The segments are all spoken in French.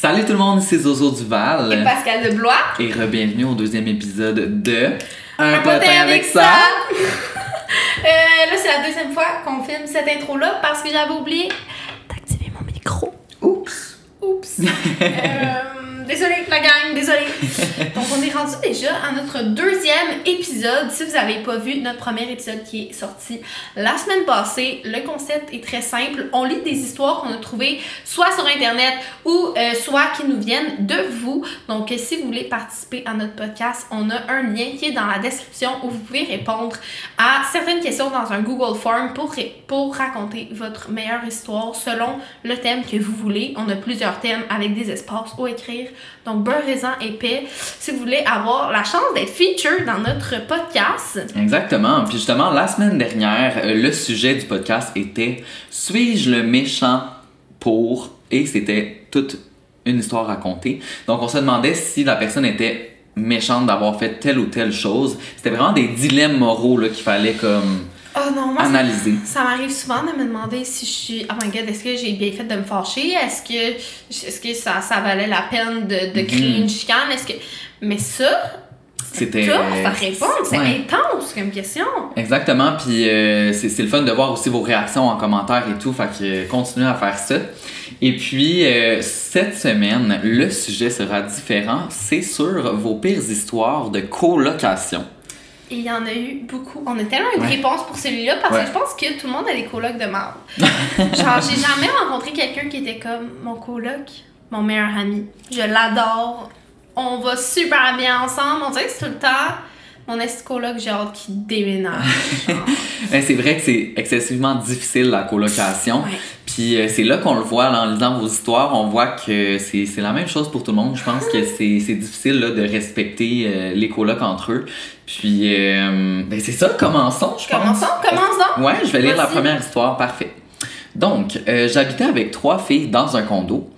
Salut tout le monde, c'est Zozo Duval. Et Pascal de Blois. Et re-bienvenue au deuxième épisode de Un, Un potin avec ça. Euh, là, c'est la deuxième fois qu'on filme cette intro-là parce que j'avais oublié d'activer mon micro. Oups. Oups. Euh, désolée, la gang, désolée. Donc, on est rendu déjà à notre deuxième épisode. Si vous n'avez pas vu notre premier épisode qui est sorti la semaine passée, le concept est très simple. On lit des histoires qu'on a trouvées soit sur Internet ou euh, soit qui nous viennent de vous. Donc, euh, si vous voulez participer à notre podcast, on a un lien qui est dans la description où vous pouvez répondre à certaines questions dans un Google Form pour, pour raconter votre meilleure histoire selon le thème que vous voulez. On a plusieurs thèmes avec des espaces où écrire. Donc, beurre, raisin, épais. Si vous voulez avoir la chance d'être featured dans notre podcast, Exactement. Puis justement, la semaine dernière, euh, le sujet du podcast était Suis-je le méchant pour? Et c'était toute une histoire racontée. Donc on se demandait si la personne était méchante d'avoir fait telle ou telle chose. C'était vraiment des dilemmes moraux qu'il fallait comme oh non, moi, ça- analyser. Ça m'arrive souvent de me demander si je suis. Oh my god, est-ce que j'ai bien fait de me fâcher? Est-ce que, est-ce que ça, ça valait la peine de, de créer Mhm. une chicane? Est-ce que. Mais ça, C'était à répondre. C'est Ouais. intense comme question. Exactement, puis euh, c'est c'est le fun de voir aussi vos réactions en commentaire et tout, fait que euh, continuez à faire ça. Et puis, euh, cette semaine, le sujet sera différent, c'est sur vos pires histoires de colocation. Et il y en a eu beaucoup. On a tellement une Ouais. réponse pour celui-là parce Ouais. que je pense que tout le monde a des colocs de marde. Genre, j'ai jamais rencontré quelqu'un qui était comme mon coloc, mon meilleur ami. Je l'adore. On va super bien ensemble. On dirait que c'est tout le temps mon ex coloc, j'ai hâte qu'il déménage. c'est vrai que c'est excessivement difficile la colocation, Ouais. puis euh, c'est là qu'on le voit là, en lisant vos histoires, on voit que c'est la même chose pour tout le monde. Je pense que c'est c'est difficile là, de respecter euh, les colocs entre eux. Puis, euh, ben, c'est ça, commençons, je pense. Commençons, commençons. Ouais, je vais lire la première histoire, parfait. Donc, euh, j'habitais avec trois filles dans un condo.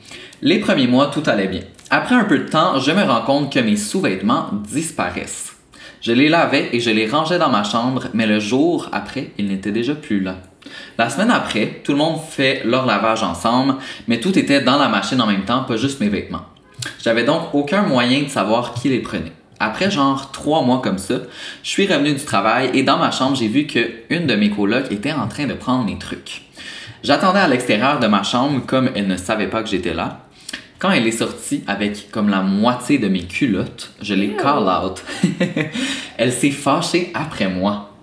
Les premiers mois, tout allait bien. Après un peu de temps, je me rends compte que mes sous-vêtements disparaissent. Je les lavais et je les rangeais dans ma chambre, mais le jour après, ils n'étaient déjà plus là. La semaine après, tout le monde fait leur lavage ensemble, mais tout était dans la machine en même temps, pas juste mes vêtements. J'avais donc aucun moyen de savoir qui les prenait. Après genre trois mois comme ça, je suis revenu du travail et dans ma chambre, j'ai vu que une de mes colocs était en train de prendre mes trucs. J'attendais à l'extérieur de ma chambre comme elle ne savait pas que j'étais là. Quand elle est sortie avec comme la moitié de mes culottes, je l'ai call out. elle s'est fâchée après moi.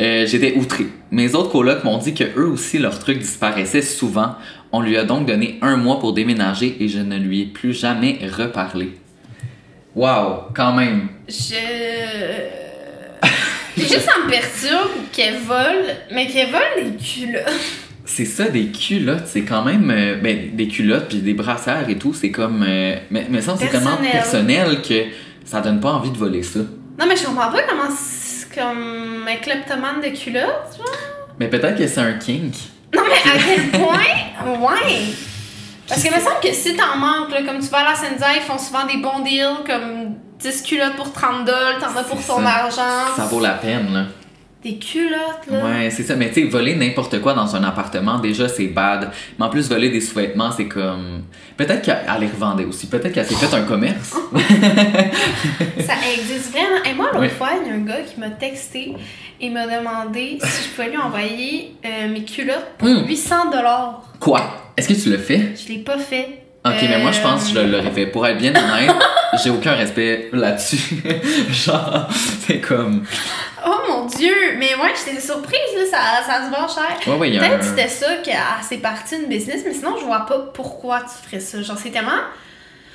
Euh, J'étais outré. Mes autres colocs m'ont dit que eux aussi leurs trucs disparaissaient souvent. On lui a donc donné un mois pour déménager et je ne lui ai plus jamais reparlé. Wow, quand même. Je. Juste ça me perturbe qu'elle vole, mais qu'elle vole les culottes. C'est ça, des culottes, c'est quand même. euh, ben, des culottes puis des brassières et tout, c'est comme. euh, mais, mais ça, c'est tellement Personnel. que ça donne pas envie de voler ça. Non, mais je comprends pas comment c'est comme un kleptomane de culottes, genre. Mais peut-être que c'est un kink. Non, mais à quel point? Ouais! Parce que il me semble que si t'en manques, là, comme tu vas à la Senza, ils font souvent des bons deals, comme 10 culottes pour 30 dollars, t'en as pour ton ça. argent. Ça vaut la peine, là. Des culottes, là. Ouais, c'est ça. Mais tu sais, voler n'importe quoi dans un appartement, déjà, c'est bad. Mais en plus, voler des sous-vêtements, c'est comme. Peut-être qu'elle les revendait aussi. Peut-être qu'elle s'est fait un commerce. Ça existe vraiment. Et moi, l'autre Oui. fois, il y a un gars qui m'a texté et m'a demandé si je pouvais lui envoyer euh, mes culottes pour Hmm. 800 dollars. Quoi? Est-ce que tu le fais? Je l'ai pas fait. Ok, mais moi, je pense que je l'aurais fait. Pour être bien honnête, j'ai aucun respect là-dessus. Genre, c'est comme. Oh mon dieu! Mais ouais, j'étais surprise, là, ça, ça se vend cher. Ouais, ouais, un. Peut-être que c'était ça que ah, c'est parti une business, mais sinon je vois pas pourquoi tu ferais ça. Genre, c'est tellement.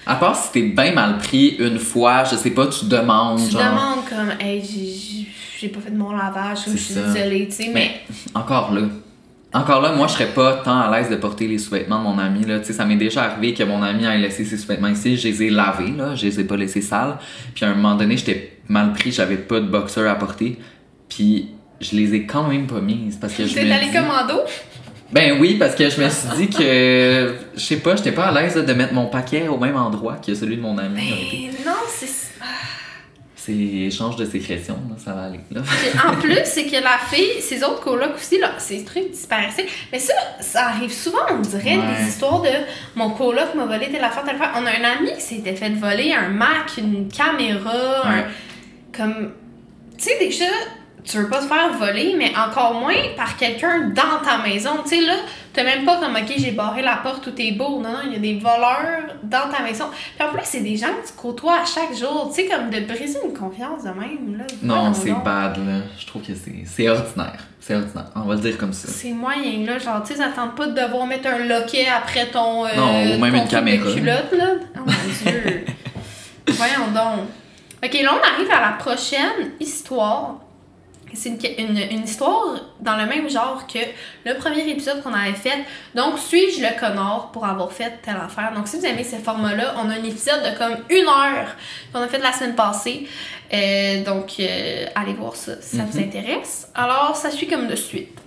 À part si t'es bien mal pris une fois, je sais pas, tu demandes. Tu genre. demandes comme, hey, j'ai- pas fait de mon lavage, je suis désolée, tu sais, mais. Encore là. Encore là, moi, je serais pas tant à l'aise de porter les sous-vêtements de mon ami. Là. Tu sais, ça m'est déjà arrivé que mon ami ait laissé ses sous-vêtements ici. Je les ai lavés, là. Je les ai pas laissés sales. Puis à un moment donné, j'étais mal pris. J'avais pas de boxer à porter. Puis je les ai quand même pas mises parce que je T'es me allé commando? Ben oui, parce que je me suis dit que... Je sais pas, j'étais pas à l'aise de mettre mon paquet au même endroit que celui de mon ami. en été. Mais non, c'est. C'est échange de sécrétion, là, ça va aller. Là. En plus, c'est que la fille, ses autres colocs aussi, là, ces trucs disparaissaient. Mais ça, ça arrive souvent, on dirait, Ouais. des histoires de mon coloc m'a volé telle affaire, telle affaire. On a un ami qui s'était fait voler un Mac, une caméra, un- comme. Tu sais, déjà, tu veux pas te faire voler, mais encore moins par quelqu'un dans ta maison. Tu sais, là, t'as même pas comme, ok, j'ai barré la porte, tout est beau. Non, non, il y a des voleurs dans ta maison. Puis en plus, c'est des gens que tu côtoies à chaque jour. Tu sais, comme de briser une confiance de même, là. Non, c'est bad, là. Je trouve que c'est ordinaire. C'est ordinaire. On va le dire comme ça. C'est moyen, là. Genre, tu sais, pas de devoir mettre un loquet après ton. euh, Non, ou même ton une caméra. Culotte, là. Oh mon dieu. Voyons donc. Ok, là, on arrive à la prochaine histoire. C'est une, une, une histoire dans le même genre que le premier épisode qu'on avait fait. Donc, suis-je le connard pour avoir fait telle affaire? Donc, si vous aimez ce format-là, on a un épisode de comme une heure qu'on a fait la semaine passée. Euh, donc, euh, allez voir ça si ça vous Mhm. intéresse. Alors, ça suit comme de suite.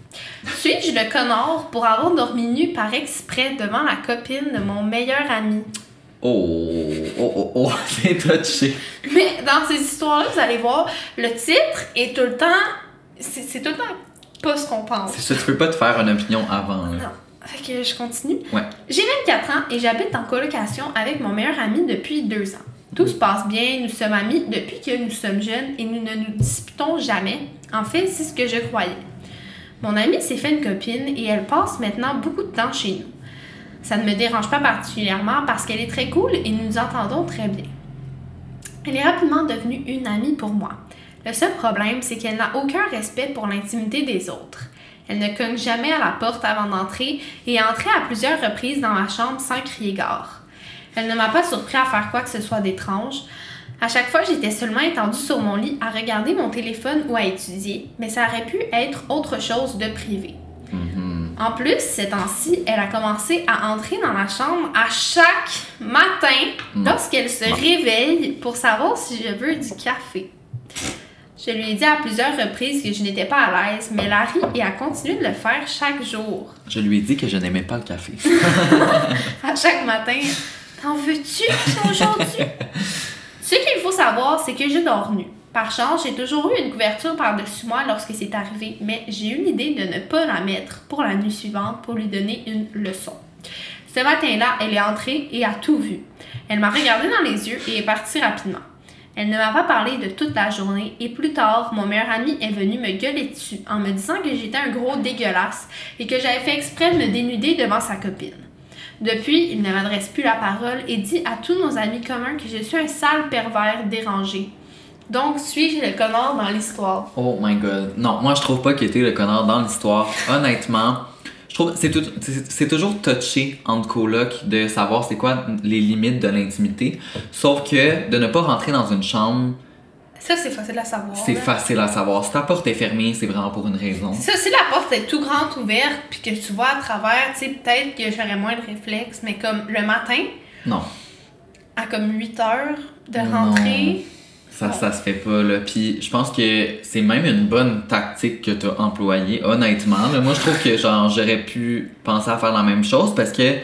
Suis-je le connard pour avoir dormi nu par exprès devant la copine de mon meilleur ami? Oh, oh, oh, oh, c'est touché. Mais dans ces histoires-là, vous allez voir, le titre est tout le temps. C'est tout le temps pas ce qu'on pense. C'est ça, tu peux pas te faire une opinion avant, là. Non. Fait que je continue. Ouais. J'ai 24 ans et j'habite en colocation avec mon meilleur ami depuis deux ans. Tout se passe bien, nous sommes amis depuis que nous sommes jeunes et nous ne nous disputons jamais. En fait, c'est ce que je croyais. Mon ami s'est fait une copine et elle passe maintenant beaucoup de temps chez nous. Ça ne me dérange pas particulièrement parce qu'elle est très cool et nous nous entendons très bien. Elle est rapidement devenue une amie pour moi. Le seul problème, c'est qu'elle n'a aucun respect pour l'intimité des autres. Elle ne cogne jamais à la porte avant d'entrer et est entrée à plusieurs reprises dans ma chambre sans crier gare. Elle ne m'a pas surpris à faire quoi que ce soit d'étrange. À chaque fois, j'étais seulement étendue sur mon lit à regarder mon téléphone ou à étudier, mais ça aurait pu être autre chose de privé. Mhm. En plus, ces temps-ci, elle a commencé à entrer dans la chambre à chaque matin lorsqu'elle se réveille pour savoir si je veux du café. Je lui ai dit à plusieurs reprises que je n'étais pas à l'aise, mais ri et a continué de le faire chaque jour. Je lui ai dit que je n'aimais pas le café. À chaque matin, t'en veux-tu aujourd'hui? Ce qu'il faut savoir, c'est que je dors nue. Par chance, j'ai toujours eu une couverture par-dessus moi lorsque c'est arrivé, mais j'ai eu l'idée de ne pas la mettre pour la nuit suivante pour lui donner une leçon. Ce matin-là, elle est entrée et a tout vu. Elle m'a regardé dans les yeux et est partie rapidement. Elle ne m'a pas parlé de toute la journée et plus tard, mon meilleur ami est venu me gueuler dessus en me disant que j'étais un gros dégueulasse et que j'avais fait exprès de me dénuder devant sa copine. Depuis, il ne m'adresse plus la parole et dit à tous nos amis communs que je suis un sale pervers dérangé. Donc, suis-je le connard dans l'histoire? Oh my god. Non, moi je trouve pas qu'il était le connard dans l'histoire. Honnêtement, je trouve c'est tout- c'est toujours touché entre colocs de savoir c'est quoi les limites de l'intimité. Sauf que de ne pas rentrer dans une chambre, Ça, c'est facile à savoir. c'est facile à savoir. Si ta porte est fermée, c'est vraiment pour une raison. Ça, si la porte est tout grande ouverte puis que tu vois à travers, tu sais, peut-être que j'aurais moins de réflexes, mais comme le matin, Non, à comme 8 heures de Non. Ça, ça se fait pas là. Puis je pense que c'est même une bonne tactique que t'as employée, honnêtement. Mais moi je trouve que genre j'aurais pu penser à faire la même chose parce que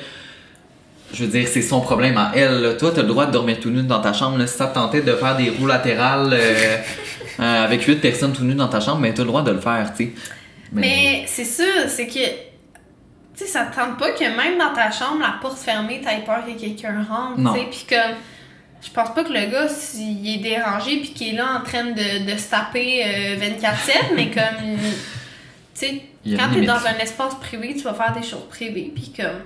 je veux dire, c'est son problème à elle. là. Toi, t'as le droit de dormir tout nu dans ta chambre. Là. Si ça te tentait de faire des roues latérales euh, euh, avec huit personnes tout nues dans ta chambre, mais t'as le droit de le faire, tu sais. Mais c'est ça, c'est que. Tu sais, ça te tente pas que même dans ta chambre, la porte fermée, t'aies peur que quelqu'un rentre, tu sais. Puis comme. Je pense pas que le gars, s'il est dérangé puis qu'il est là en train de, de se taper euh, 24-7, mais comme. Tu sais, quand t'es dans un espace privé, tu vas faire des choses privées. Puis comme.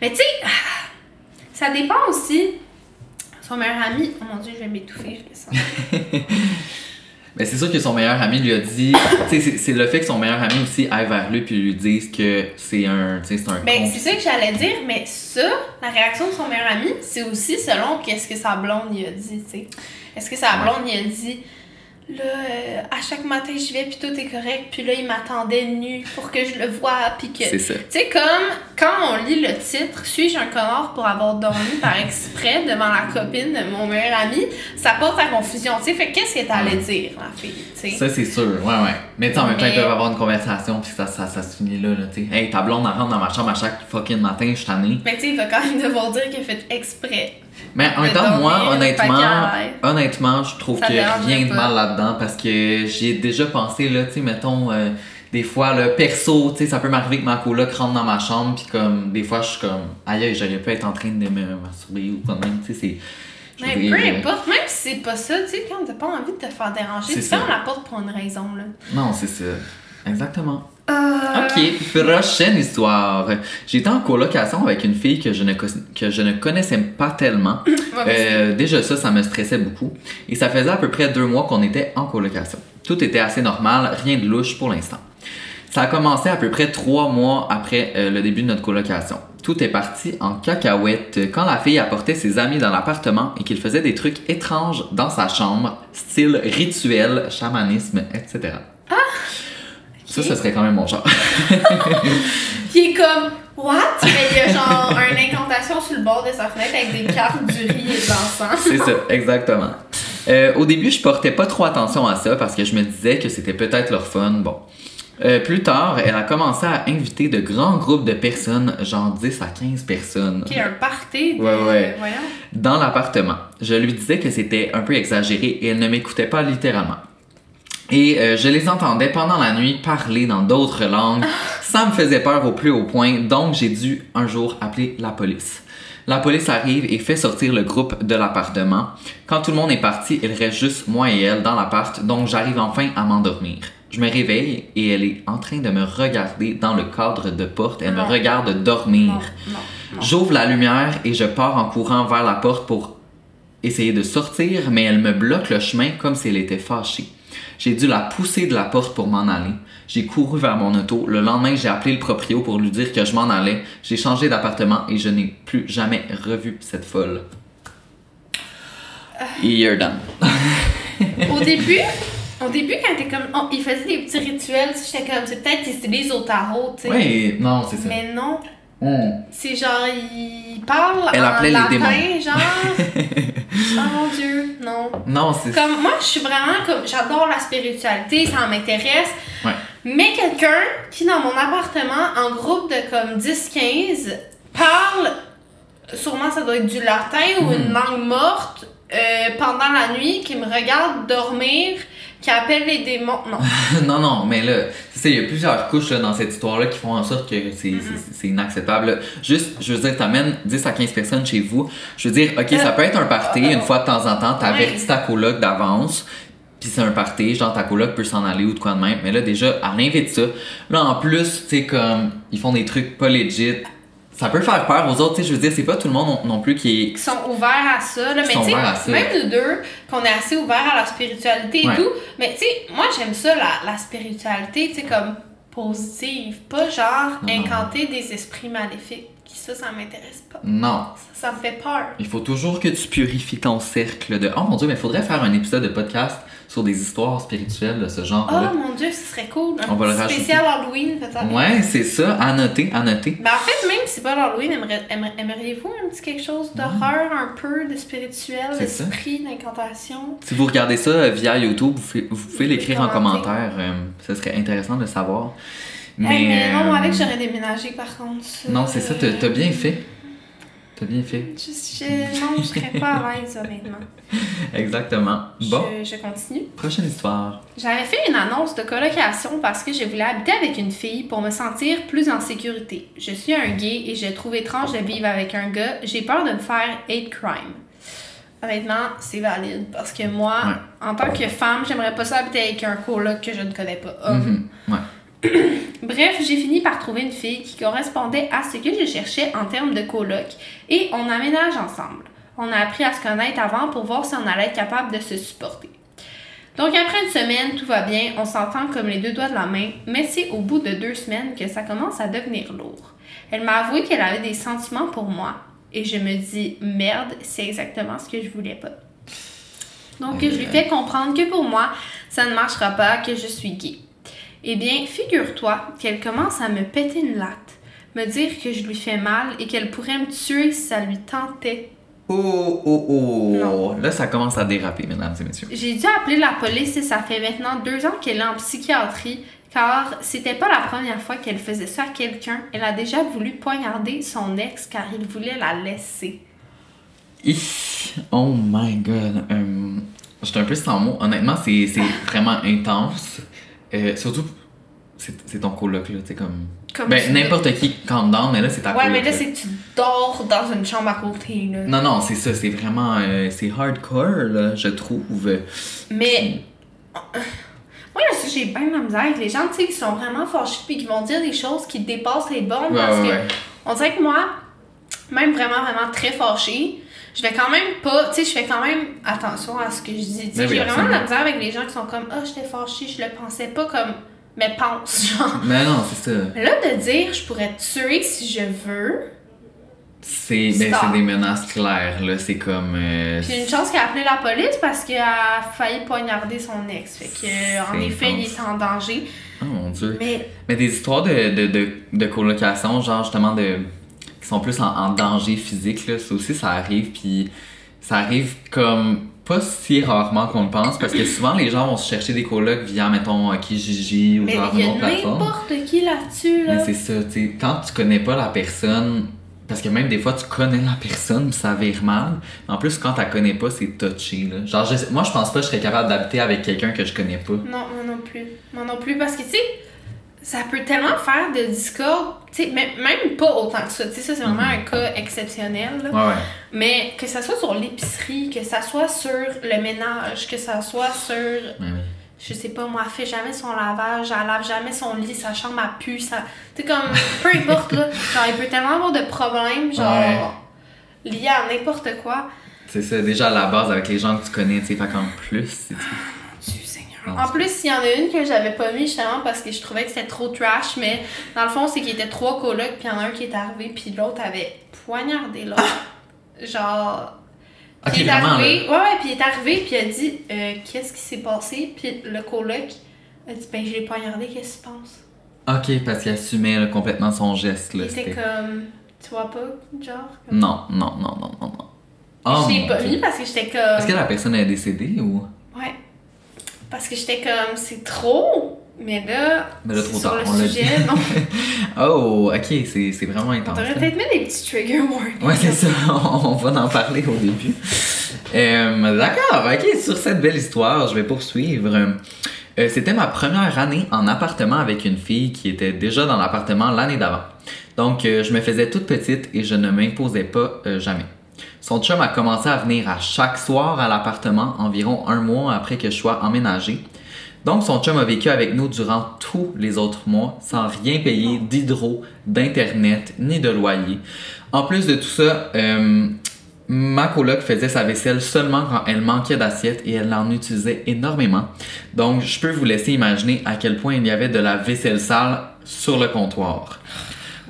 Mais tu sais, ça dépend aussi. Son meilleur ami. Oh mon dieu, je vais m'étouffer, je le sens. Mais c'est sûr que son meilleur ami lui a dit. c'est- le fait que son meilleur ami aussi aille vers lui puis lui dise que c'est un. C'est un. Ben, c'est ça que j'allais dire, mais ça, la réaction de son meilleur ami, c'est aussi selon qu'est-ce que sa blonde lui a dit, tu sais. Est-ce que sa blonde lui a dit, là, euh, à chaque matin, je vais, puis tout est correct, puis là, il m'attendait nu pour que je le voie, puis que. C'est ça. Tu sais, comme quand on lit le titre, Suis-je un connard pour avoir dormi par exprès devant la copine de mon meilleur ami, ça porte à confusion, tu sais. Fait qu'est-ce que t'allais dire, la fille, tu sais? Ça, c'est sûr, ouais, ouais. Mais tu sais, en même temps, ils peuvent avoir une conversation, puis ça, ça, ça se finit là, là, tu sais. Hey, ta blonde, elle rentre dans ma chambre à chaque fucking matin, je suis tanné. Mais tu sais, il va quand même devoir dire qu'il a fait exprès. Mais en même temps, moi, honnêtement, honnêtement, je trouve qu'il n'y a rien de mal là-dedans parce que j'y ai déjà pensé, là, tu sais, mettons, euh, des fois, le perso, tu sais, ça peut m'arriver que ma coloc rentre dans ma chambre, puis comme, des fois, je suis comme, aïe, aïe, j'aurais pu être en train de me masturber ou quand même, tu sais, c'est. Mais peu euh, importe, même si c'est pas ça, tu sais, quand t'as pas envie de te faire déranger, tu fermes la porte pour une raison, là. Non, c'est ça. Exactement. Euh, Ok, prochaine histoire. J'étais en colocation avec une fille que je ne, que je ne connaissais pas tellement. Euh, déjà ça, ça me stressait beaucoup. Et ça faisait à peu près deux mois qu'on était en colocation. Tout était assez normal, rien de louche pour l'instant. Ça a commencé à peu près trois mois après euh, le début de notre colocation. Tout est parti en cacahuète quand la fille apportait ses amis dans l'appartement et qu'il faisait des trucs étranges dans sa chambre, style rituel, chamanisme, etc. Ça, ce serait quand même mon genre. Qui est comme, what? Mais il y a genre une incantation sur le bord de sa fenêtre avec des cartes du riz et de l'encens. C'est ça, exactement. Euh, au début, je portais pas trop attention à ça parce que je me disais que c'était peut-être leur fun. Bon. Euh, plus tard, elle a commencé à inviter de grands groupes de personnes, genre 10 à 15 personnes, Qui est un party de... Ouais, ouais. Voyons. dans l'appartement. Je lui disais que c'était un peu exagéré et elle ne m'écoutait pas littéralement. Et euh, je les entendais pendant la nuit parler dans d'autres langues. Ça me faisait peur au plus haut point, donc j'ai dû un jour appeler la police. La police arrive et fait sortir le groupe de l'appartement. Quand tout le monde est parti, il reste juste moi et elle dans l'appart, donc j'arrive enfin à m'endormir. Je me réveille et elle est en train de me regarder dans le cadre de porte. Elle Non. me regarde dormir. J'ouvre la lumière et je pars en courant vers la porte pour essayer de sortir, mais elle me bloque le chemin comme si elle était fâchée. J'ai dû la pousser de la porte pour m'en aller. J'ai couru vers mon auto. Le lendemain, j'ai appelé le proprio pour lui dire que je m'en allais. J'ai changé d'appartement et je n'ai plus jamais revu cette folle. You're done. Au début, au début, quand t'es comme... oh, il faisait des petits rituels, j'étais comme, c'est peut-être qu'il utilise au tarot, tu sais. Oui, non, c'est ça. Mais non, Hmm. c'est genre, il parle Elle en appelait les latin, démons. genre... oh mon Dieu, non. Non, c'est Comme moi, je suis vraiment comme j'adore la spiritualité, ça m'intéresse. Ouais. Mais quelqu'un qui dans mon appartement en groupe de comme 10-15 parle sûrement ça doit être du latin ou une langue morte euh, pendant la nuit qui me regarde dormir, qui appelle les démons. Non. non, non, mais là, sais, il y a plusieurs couches là, dans cette histoire-là qui font en sorte que c'est c'est inacceptable. là. Juste, je veux dire, t'amènes 10 à 15 personnes chez vous. Je veux dire, ok, ça peut être un party une fois de temps en temps, t'avertis Ouais. ta coloc d'avance. Puis c'est un party, genre ta coloc peut s'en aller ou de quoi de même. Mais là, déjà, elle invite ça. Là, en plus, tu sais, comme, ils font des trucs pas legit. Ça peut faire peur aux autres, tu sais, je veux dire, c'est pas tout le monde non, non plus qui est... qui sont ouverts à ça. Là, mais tu sais, même nous deux, qu'on est assez ouverts à la spiritualité et Ouais. tout. Mais tu sais, moi j'aime ça, la, la spiritualité, tu sais, comme positive. Pas genre Non, non. incanter des esprits maléfiques. Ça, ça m'intéresse pas. Non, Ça, ça me fait peur. Il faut toujours que tu purifies ton cercle de. Oh mon dieu, mais il faudrait faire un épisode de podcast sur des histoires spirituelles de ce Oh genre-là. mon dieu, ce serait cool. Un On va le spécial Halloween, peut-être. ouais, c'est ça. À noter, à noter. Ben, en fait, même si c'est pas l'Halloween, aimeriez-vous un petit quelque chose d'horreur, un peu de spirituel, d'esprit, d'incantation? Si vous regardez ça euh, via YouTube, vous pouvez, vous pouvez l'écrire en commentaire. euh, ce serait intéressant de savoir. Mais, Mais. mais non, moi, euh, avec, j'aurais déménagé par contre. Non, c'est ça, t'as bien fait. T'as bien fait. Je, je- non, je serais pas à l'aise, honnêtement. Exactement. Bon, Je, je continue. prochaine histoire. J'avais fait une annonce de colocation parce que je voulais habiter avec une fille pour me sentir plus en sécurité. Je suis un gay et je trouve étrange de vivre avec un gars. J'ai peur de me faire hate crime. Honnêtement, c'est valide parce que moi, en tant que femme, j'aimerais pas ça habiter avec un coloc que je ne connais pas. homme. Mhm, Ouais. Bref, j'ai fini par trouver une fille qui correspondait à ce que je cherchais en termes de coloc et on aménage ensemble. On a appris à se connaître avant pour voir si on allait être capable de se supporter. Donc après une semaine, tout va bien, on s'entend comme les deux doigts de la main, mais c'est au bout de deux semaines que ça commence à devenir lourd. Elle m'a avoué qu'elle avait des sentiments pour moi et je me dis merde, c'est exactement ce que je voulais pas. Donc je lui fais comprendre que pour moi, ça ne marchera pas, que je suis gay. Eh bien, figure-toi qu'elle commence à me péter une latte, me dire que je lui fais mal et qu'elle pourrait me tuer si ça lui tentait. Oh, oh, oh. Non. Là, ça commence à déraper, mesdames et messieurs. J'ai dû appeler la police et ça fait maintenant deux ans qu'elle est en psychiatrie car c'était pas la première fois qu'elle faisait ça à quelqu'un. Elle a déjà voulu poignarder son ex car il voulait la laisser. Oh my god. Euh, J'étais un peu sans mots. Honnêtement, c'est vraiment intense. Euh, surtout, c'est ton coloc, là. C'est comme. Comme Ben, tu- n'importe qui calm down, mais là, c'est ta Ouais, coloc. mais là, c'est que tu dors dans une chambre à côté, là. Non, non, c'est ça. C'est vraiment. euh, c'est hardcore, là, je trouve. Mais. Moi, là, j'ai bien de la misère avec les gens, tu sais, qui sont vraiment fâchés puis qui vont dire des choses qui dépassent les bornes Ouais, parce ouais, que. ouais. On dirait que moi, même vraiment, vraiment très fâchée, je vais quand même pas, tu sais, je fais quand même attention à ce que je dis. Ben oui, j'ai vraiment de la absolument. misère avec les gens qui sont comme, ah, j'étais fâchée, je le pensais pas comme, mais pense, genre. Mais non, c'est ça. Là, de dire, je pourrais te tuer si je veux, C'est ben, des menaces claires, là. C'est comme. euh, puis une chance qu'elle a appelé la police parce qu'elle a failli poignarder son ex. Fait que, en C'est effet, il est en danger. Oh mon dieu. Mais Mais des histoires de, de, de, de colocation, genre justement de. Sont plus en, en danger physique, là, ça aussi, ça arrive, puis ça arrive comme pas si rarement qu'on le pense, parce que souvent les gens vont se chercher des colocs via, mettons, euh, Kijiji ou mais genre il y une a autre plateforme. n'importe qui là-dessus, là. Mais c'est ça, tu sais, quand tu connais pas la personne, parce que même des fois tu connais la personne, pis ça vire mal. En plus, quand tu la connais pas, c'est touché, là. Genre, je- moi je pense pas que je serais capable d'habiter avec quelqu'un que je connais pas. Non, moi non plus. Moi non plus, parce que, tu sais, ça peut tellement faire de discorde, tu sais, même, pas autant que ça. Tu sais, ça, c'est vraiment un cas exceptionnel, là. Ouais, ouais. Mais que ça soit sur l'épicerie, que ça soit sur le ménage, que ça soit sur, Ouais, ouais. je sais pas, moi, elle fait jamais son lavage, elle lave jamais son lit, sa chambre a pu, ça. Tu comme, peu importe, là. Genre, il peut tellement avoir de problèmes, genre, liés à n'importe quoi. C'est ça, déjà à la base avec les gens que tu connais, tu sais, fait qu'en plus, En plus, il y en a une que j'avais pas mis justement parce que je trouvais que c'était trop trash, mais dans le fond, c'est qu'il y était trois colocs, puis il y en a un qui est arrivé, puis l'autre avait poignardé l'autre. Genre. Puis il est vraiment, arrivé, ouais, ouais, puis il est arrivé, puis il a dit euh, Qu'est-ce qui s'est passé Puis le coloc a dit Ben, je l'ai poignardé, qu'est-ce que tu penses? Ok, parce qu'il assumait là, complètement son geste, là. Il était c'était- comme Tu vois pas, genre comme... Non, non, non, non, non, non. Oh, je l'ai mon pas Dieu. mis parce que j'étais comme. Est-ce que la personne est décédée ou? Ouais. Parce que j'étais comme C'est trop? Mais là, Mais là, trop sur tard, le on sujet, dit. non. Oh, ok, c'est c'est vraiment On intense. devrait là. peut-être mettre des petits trigger warnings. Ouais, c'est ça, on va en parler au début. Euh, D'accord, ok, sur cette belle histoire, je vais poursuivre. Euh, C'était ma première année en appartement avec une fille qui était déjà dans l'appartement l'année d'avant. Donc, euh, je me faisais toute petite et je ne m'imposais pas jamais. Son chum a commencé à venir à chaque soir à l'appartement environ un mois après que je sois emménagé. Donc, son chum a vécu avec nous durant tous les autres mois sans rien payer d'hydro, d'internet, ni de loyer. En plus de tout ça, euh, ma coloc faisait sa vaisselle seulement quand elle manquait d'assiettes et elle en utilisait énormément. Donc, je peux vous laisser imaginer à quel point il y avait de la vaisselle sale sur le comptoir.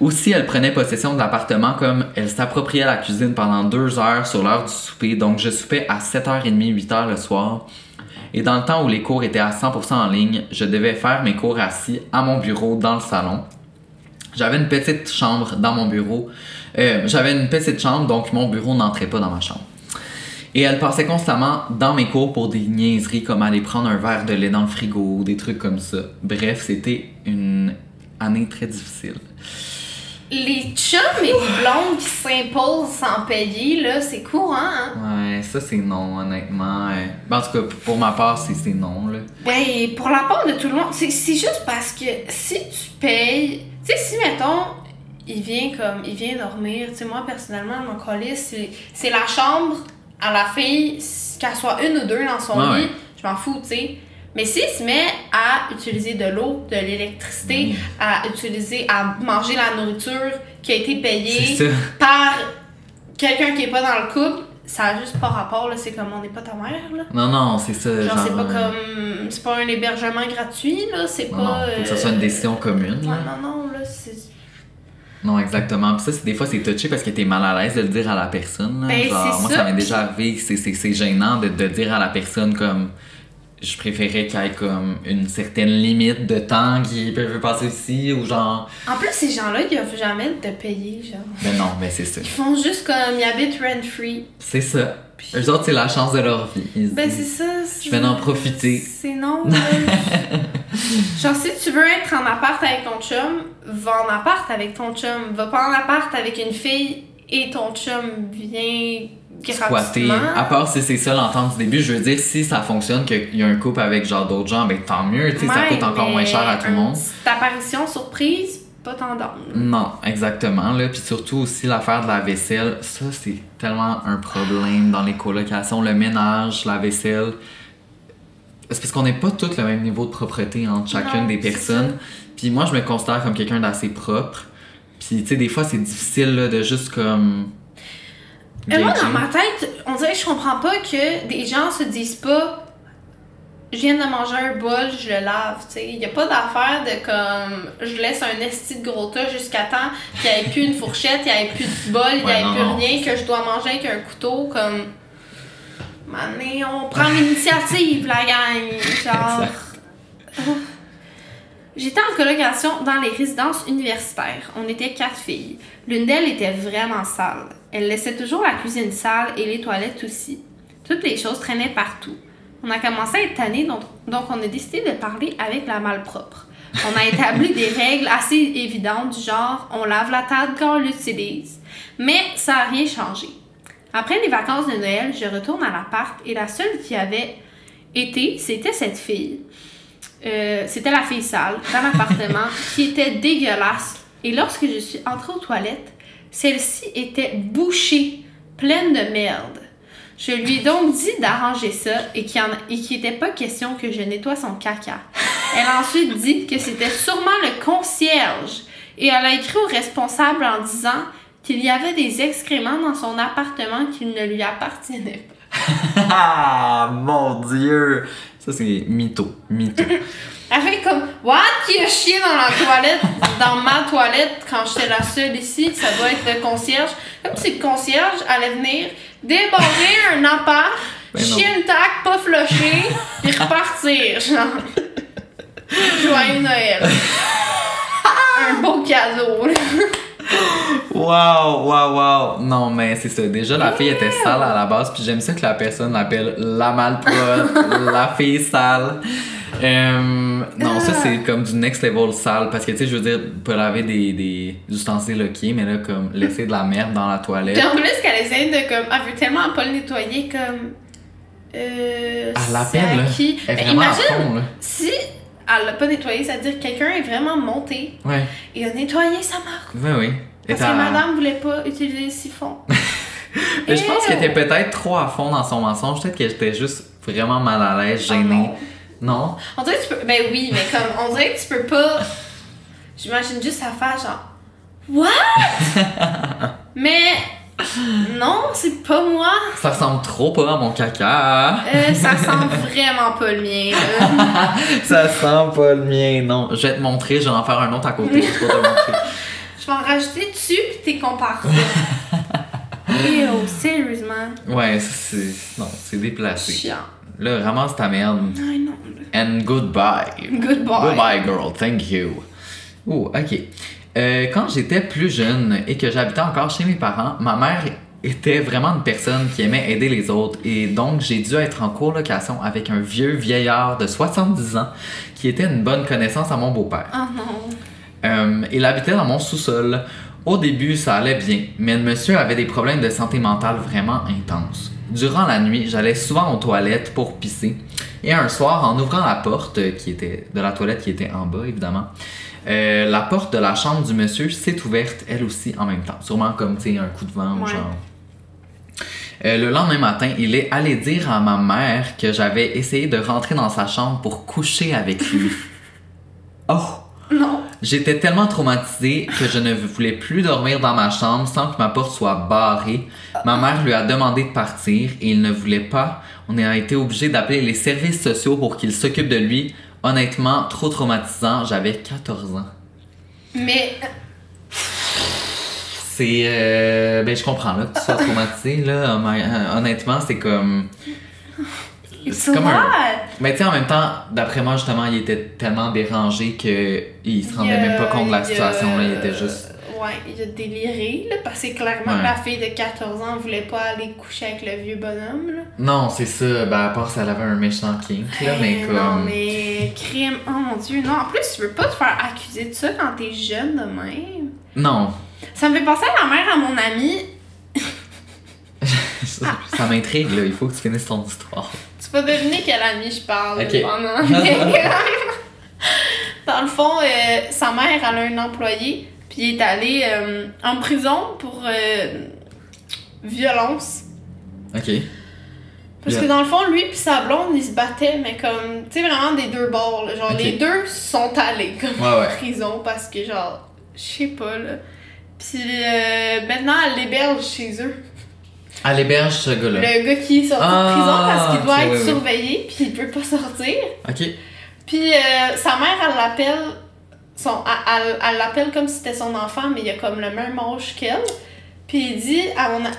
Aussi, elle prenait possession de l'appartement comme elle s'appropriait la cuisine pendant deux heures sur l'heure du souper. Donc, je soupais à 7h30, 8h le soir. Et dans le temps où les cours étaient à 100% en ligne, je devais faire mes cours assis à mon bureau dans le salon. J'avais une petite chambre dans mon bureau. Euh, J'avais une petite chambre, donc mon bureau n'entrait pas dans ma chambre. Et elle passait constamment dans mes cours pour des niaiseries comme aller prendre un verre de lait dans le frigo, des trucs comme ça. Bref, c'était une année très difficile. Les chums et les blondes qui s'imposent sans payer, là, c'est courant, hein? Ouais, ça c'est non, honnêtement. Euh, ben, en tout cas, pour ma part, c'est non, là. Ben, pour la part de tout le monde, c'est juste parce que si tu payes, tu sais, si mettons, il vient comme, il vient dormir, tu sais, moi personnellement, mon colis, c'est c'est la chambre à la fille, qu'elle soit une ou deux dans son Ouais, lit, ouais. je m'en fous, tu sais. Mais s'il se met à utiliser de l'eau, de l'électricité, à utiliser, à manger la nourriture qui a été payée par quelqu'un qui est pas dans le couple, ça a juste pas rapport, là, c'est comme on n'est pas ta mère, là. Non, non, c'est ça. Genre, c'est pas euh, comme. C'est pas un hébergement gratuit, là. C'est Non, pas. non, faut que ça soit une euh, décision commune. Là. non, non, là, c'est. Non, exactement. Puis ça, c'est- des fois, c'est touché parce que t'es mal à l'aise de le dire à la personne. là. Ben, Genre, moi, ça. ça m'est déjà arrivé. C'est- C'est c'est gênant de, de dire à la personne comme. Je préférais qu'il y ait comme une certaine limite de temps qui peut passer ici ou genre. En plus, ces gens-là, ils offrent jamais de payer, genre. Ben non, mais c'est ça. Ils font juste comme. Ils habitent rent-free. C'est ça. Eux autres, c'est la chance de leur vie. Ils Ben, c'est ça. Je vais en profiter. C'est non. Genre, si tu veux être en appart avec ton chum, va en appart avec ton chum. Va pas en appart avec une fille et ton chum vient squatter. À part si c'est ça l'entente du début, je veux dire, si ça fonctionne, qu'il y a un couple avec genre d'autres gens, ben tant mieux, tu sais, ça Ouais, coûte encore moins cher à tout le monde. petite apparition surprise, pas tendance. Non, exactement. Là. Puis surtout aussi l'affaire de la vaisselle, ça c'est tellement un problème dans les colocations. Le ménage, la vaisselle. C'est parce qu'on n'est pas tous le même niveau de propreté entre chacune Non, des personnes. Puis moi, je me considère comme quelqu'un d'assez propre. Puis tu sais, des fois, c'est difficile là, de juste comme. Et moi, dans ma tête, on dirait que je comprends pas que des gens se disent pas je viens de manger un bol, je le lave, tu sais. Y a pas d'affaire de comme je laisse un esti de gros tas jusqu'à temps qu'il n'y ait plus une fourchette, il n'y ait plus de bol, il n'y ait plus non. rien, que je dois manger avec un couteau, comme. Mané, on prend l'initiative, la gang. Genre. J'étais en colocation dans les résidences universitaires. On était quatre filles. L'une d'elles était vraiment sale. Elle laissait toujours la cuisine sale et les toilettes aussi. Toutes les choses traînaient partout. On a commencé à être tannés, donc, donc on a décidé de parler avec la malpropre. On a établi des règles assez évidentes du genre on lave la table quand on l'utilise. Mais ça n'a rien changé. Après les vacances de Noël, je retourne à l'appart et la seule qui avait été, c'était cette fille. Euh, c'était la fille sale dans l'appartement qui était dégueulasse. Et lorsque je suis entrée aux toilettes, celle-ci était bouchée, pleine de merde. Je lui ai donc dit d'arranger ça et qu'il n'était pas question que je nettoie son caca. Elle a ensuite dit que c'était sûrement le concierge et elle a écrit au responsable en disant qu'il y avait des excréments dans son appartement qui ne lui appartenaient pas. Ah, mon dieu! Ça, c'est mytho. Mytho. Elle fait comme What? Qui a chié dans la toilette, dans ma toilette quand j'étais la seule ici, ça doit être le concierge. Comme si le concierge allait venir débarrer un appart, Ben chier une tac, pas flusher, puis repartir. Genre. Joyeux Noël. un beau cadeau. Wow, wow, wow. Non, mais c'est ça. Déjà, la fille était sale à la base, puis j'aime ça que la personne l'appelle la malpropre, la fille sale. Euh, non, ça, c'est comme du next level sale, parce que, tu sais, je veux dire, peut laver des, des ustensiles, ok, mais là, comme laisser de la merde dans la toilette. Puis en plus qu'elle essaie de comme. Elle veut tellement pas le nettoyer comme. Euh. Elle c'est l'appelle, là. à qui? Elle est Ben, à imagine fond, là. si elle l'a pas nettoyé, c'est-à-dire que quelqu'un est vraiment monté Ouais, et a nettoyé sa marque. oui, oui. Et Parce que madame voulait pas utiliser le siphon. Mais je pense qu'elle était peut-être trop à fond dans son mensonge. Peut-être qu'elle était juste vraiment mal à l'aise, gênée. non? On dirait que tu peux. Ben oui, mais comme. On dirait que tu peux pas. J'imagine juste sa face, genre. What? mais. Non, c'est pas moi. Ça ressemble trop pas à mon caca. Euh, ça sent vraiment pas le mien, là. Ça sent pas le mien, non. Je vais te montrer, je vais en faire un autre à côté. Je vais te montrer. Je vais en rajouter dessus pis t'es comparé. Ew, sérieusement. Ouais, c'est. Non, c'est déplacé. Chiant. Là, ramasse ta merde. Ay non. And goodbye. Goodbye. Goodbye, girl. Thank you. Oh, ok. Euh, quand j'étais plus jeune et que j'habitais encore chez mes parents, ma mère était vraiment une personne qui aimait aider les autres et donc j'ai dû être en colocation avec un vieux vieillard de 70 ans qui était une bonne connaissance à mon beau-père. Oh non. Euh, il habitait dans mon sous-sol. Au début, ça allait bien, mais le monsieur avait des problèmes de santé mentale vraiment intenses. Durant la nuit, j'allais souvent aux toilettes pour pisser. Et un soir, en ouvrant la porte euh, qui était de la toilette qui était en bas, évidemment, euh, la porte de la chambre du monsieur s'est ouverte, elle aussi, en même temps. Sûrement comme, tu sais, un coup de vent ou genre. Euh, le lendemain matin, il est allé dire à ma mère que j'avais essayé de rentrer dans sa chambre pour coucher avec lui. Oh! Non. J'étais tellement traumatisée que je ne voulais plus dormir dans ma chambre sans que ma porte soit barrée. Ma mère lui a demandé de partir et il ne voulait pas. On a été obligé d'appeler les services sociaux pour qu'ils s'occupent de lui. Honnêtement, trop traumatisant. J'avais 14 ans. Mais. C'est. euh, Ben, je comprends là, que tu sois traumatisé. Là. Euh, Honnêtement, c'est comme. C'est comme un-? Mais tu sais, en même temps, d'après moi, justement, il était tellement dérangé qu'il se rendait même pas compte de la situation. Là. Il était juste. Ouais, il a déliré, là, parce que clairement, Ouais. la fille de 14 ans voulait pas aller coucher avec le vieux bonhomme, là. Non, c'est ça. Ben, à part si elle avait un méchant kink, là, mais Eh, comme. Non, mais crime. Oh mon dieu, non. En plus, tu veux pas te faire accuser de ça quand t'es jeune de même. Non. Ça me fait penser à la mère à mon ami. Ça, ça m'intrigue, là. Il faut que tu finisses ton histoire. Tu vas deviner quelle amie je parle Ok. pendant. Dans le fond, euh, sa mère, elle a un employé, puis il est allé euh, en prison pour euh, violence. Ok. Parce Yeah. que dans le fond, lui puis sa blonde, ils se battaient, mais comme, tu sais, vraiment des deux bords. là. Genre, les deux sont allés comme Ouais, en ouais. prison parce que, genre, je sais pas, là. Puis euh, maintenant, elle l'héberge chez eux. À l'héberge, ce gars-là. Le gars qui est sorti Ah, de prison parce qu'il doit être surveillé, puis il peut pas sortir. Ok. Puis euh, sa mère, elle l'appelle. Son, elle elle- elle l'appelle comme si c'était son enfant, mais il a comme le même âge qu'elle. Puis il dit à mon. a-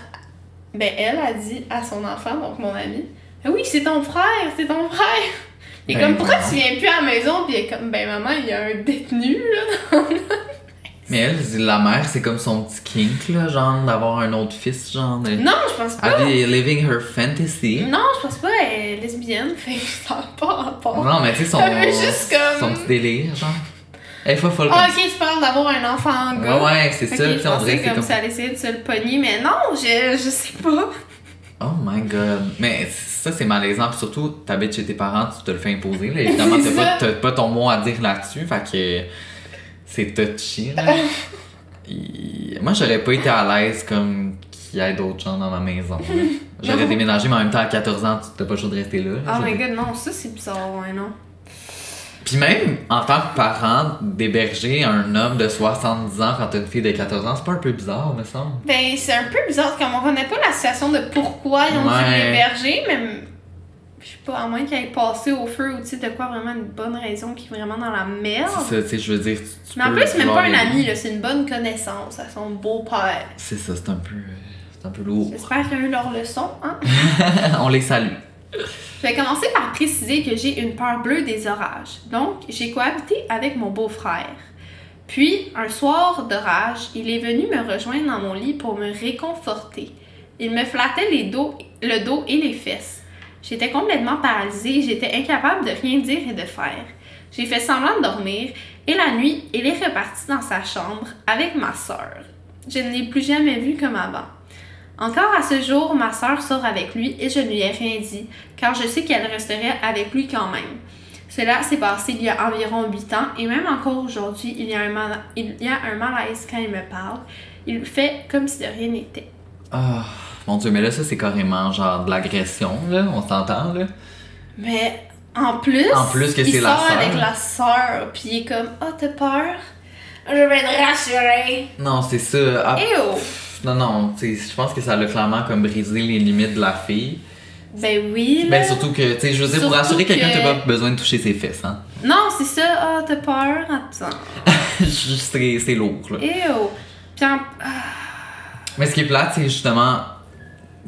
Ben, elle a dit à son enfant, donc mon ami, oui, c'est ton frère, c'est ton frère. Il est Ben, comme, pourquoi tu viens plus à la maison? Puis il est comme, ben maman, il y a un détenu, là. Mais elle, la mère, c'est comme son petit kink, là, genre, d'avoir un autre fils, genre. De... Non, je pense pas. Elle vit living her fantasy? Non, je pense pas, elle est lesbienne, fait ça n'a pas rapport. Non, mais tu sais, son, Elle veut juste comme- son petit délire, genre. Elle est pas folle Ah, ok, tu parles d'avoir un enfant ça. gars. Ouais, ouais, c'est Ok, ça. je c'est comme, comme. ça, elle essayait de se le pogner, mais non, je, je sais pas. Oh my god. Mais ça, c'est malaisant. Puis surtout, t'habites chez tes parents, tu te le fais imposer. Là. Évidemment, t'as pas, pas ton mot à dire là-dessus. Fait que c'est touchy. Là. Et Moi, j'aurais pas été à l'aise comme qu'il y ait d'autres gens dans ma maison. J'aurais déménagé, mais en même temps, à 14 ans, tu t'as pas le choix de rester là. là. Oh my god, non, ça c'est bizarre, ouais, non. Puis même, en tant que parent, d'héberger un homme de 70 ans quand t'as une fille de 14 ans, c'est pas un peu bizarre, me semble? Ben, c'est un peu bizarre, comme on connaît pas la situation de pourquoi ils ont dû Ouais. l'héberger, mais je sais pas, à moins qu'il ait passé au feu ou tu sais de quoi vraiment une bonne raison qui est vraiment dans la merde. C'est ça, tu sais, je veux dire. tu- tu Mais en plus, c'est même pas un ami, là, c'est une bonne connaissance à son beau-père. C'est ça, c'est un peu. euh, C'est un peu lourd. J'espère qu'ils ont eu leur leçon, hein. On les salue. Je vais commencer par préciser que j'ai une peur bleue des orages. Donc, j'ai cohabité avec mon beau-frère. Puis, un soir d'orage, il est venu me rejoindre dans mon lit pour me réconforter. Il me flattait les dos, le dos et les fesses. J'étais complètement paralysée, j'étais incapable de rien dire et de faire. J'ai fait semblant de dormir et la nuit, il est reparti dans sa chambre avec ma sœur. Je ne l'ai plus jamais vu comme avant. Encore à ce jour, ma sœur sort avec lui et je ne lui ai rien dit, car je sais qu'elle resterait avec lui quand même. Cela s'est passé il y a environ 8 ans et même encore aujourd'hui, il, y a un mala- il y a un malaise quand il me parle. Il fait comme si de rien n'était. Ah, mon dieu, mais là, ça, c'est carrément genre de l'agression, là. On s'entend, là. Mais en plus, En plus que il c'est la sort avec la sœur, puis il est comme « Oh, t'as peur? Je vais te rassurer. Non, c'est ça. Ah, » Eh oh! Non, non, je pense que ça a clairement comme brisé les limites de la fille. Ben oui, là. Ben, surtout que, tu sais, je veux dire, pour rassurer quelqu'un, que- t'as pas besoin de toucher ses fesses, hein. Non, c'est ça. « Ah, t'as peur? Attends. C'est c'est lourd, là. Eh oh! Puis en- ah, Mais ce qui est plate, c'est justement,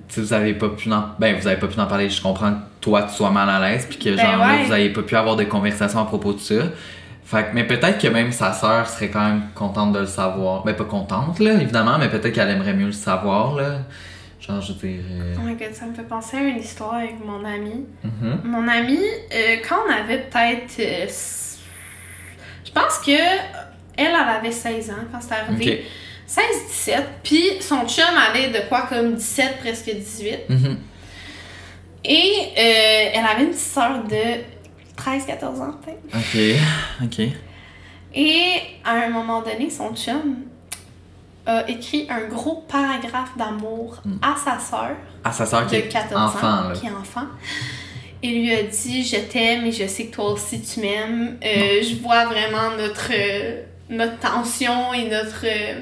tu vous avez pas pu en, ben vous avez pas pu en parler. Je comprends que toi tu sois mal à l'aise, puis que Ben genre là, vous avez pas pu avoir de conversation à propos de ça. Fait que, mais peut-être que même sa sœur serait quand même contente de le savoir. Ben pas contente là, évidemment, mais peut-être qu'elle aimerait mieux le savoir là. Genre, je veux dire. euh, Oh my god, ça me fait penser à une histoire avec mon ami. mhm. Mon ami, euh, quand on avait peut-être. euh, je pense que elle, elle avait 16 ans quand c'était arrivé. Ok. 16-17. Puis son chum avait de quoi comme 17, presque 18. Mhm. Et euh, elle avait une petite soeur de 13-14 ans, peut-être. Ok. Ok. Et à un moment donné, son chum a écrit un gros paragraphe d'amour à sa sœur. À sa sœur qui est 14 enfant ans, là. qui est enfant. Et lui a dit Je t'aime et je sais que toi aussi tu m'aimes. Euh, je vois vraiment notre, euh, notre tension et notre, euh,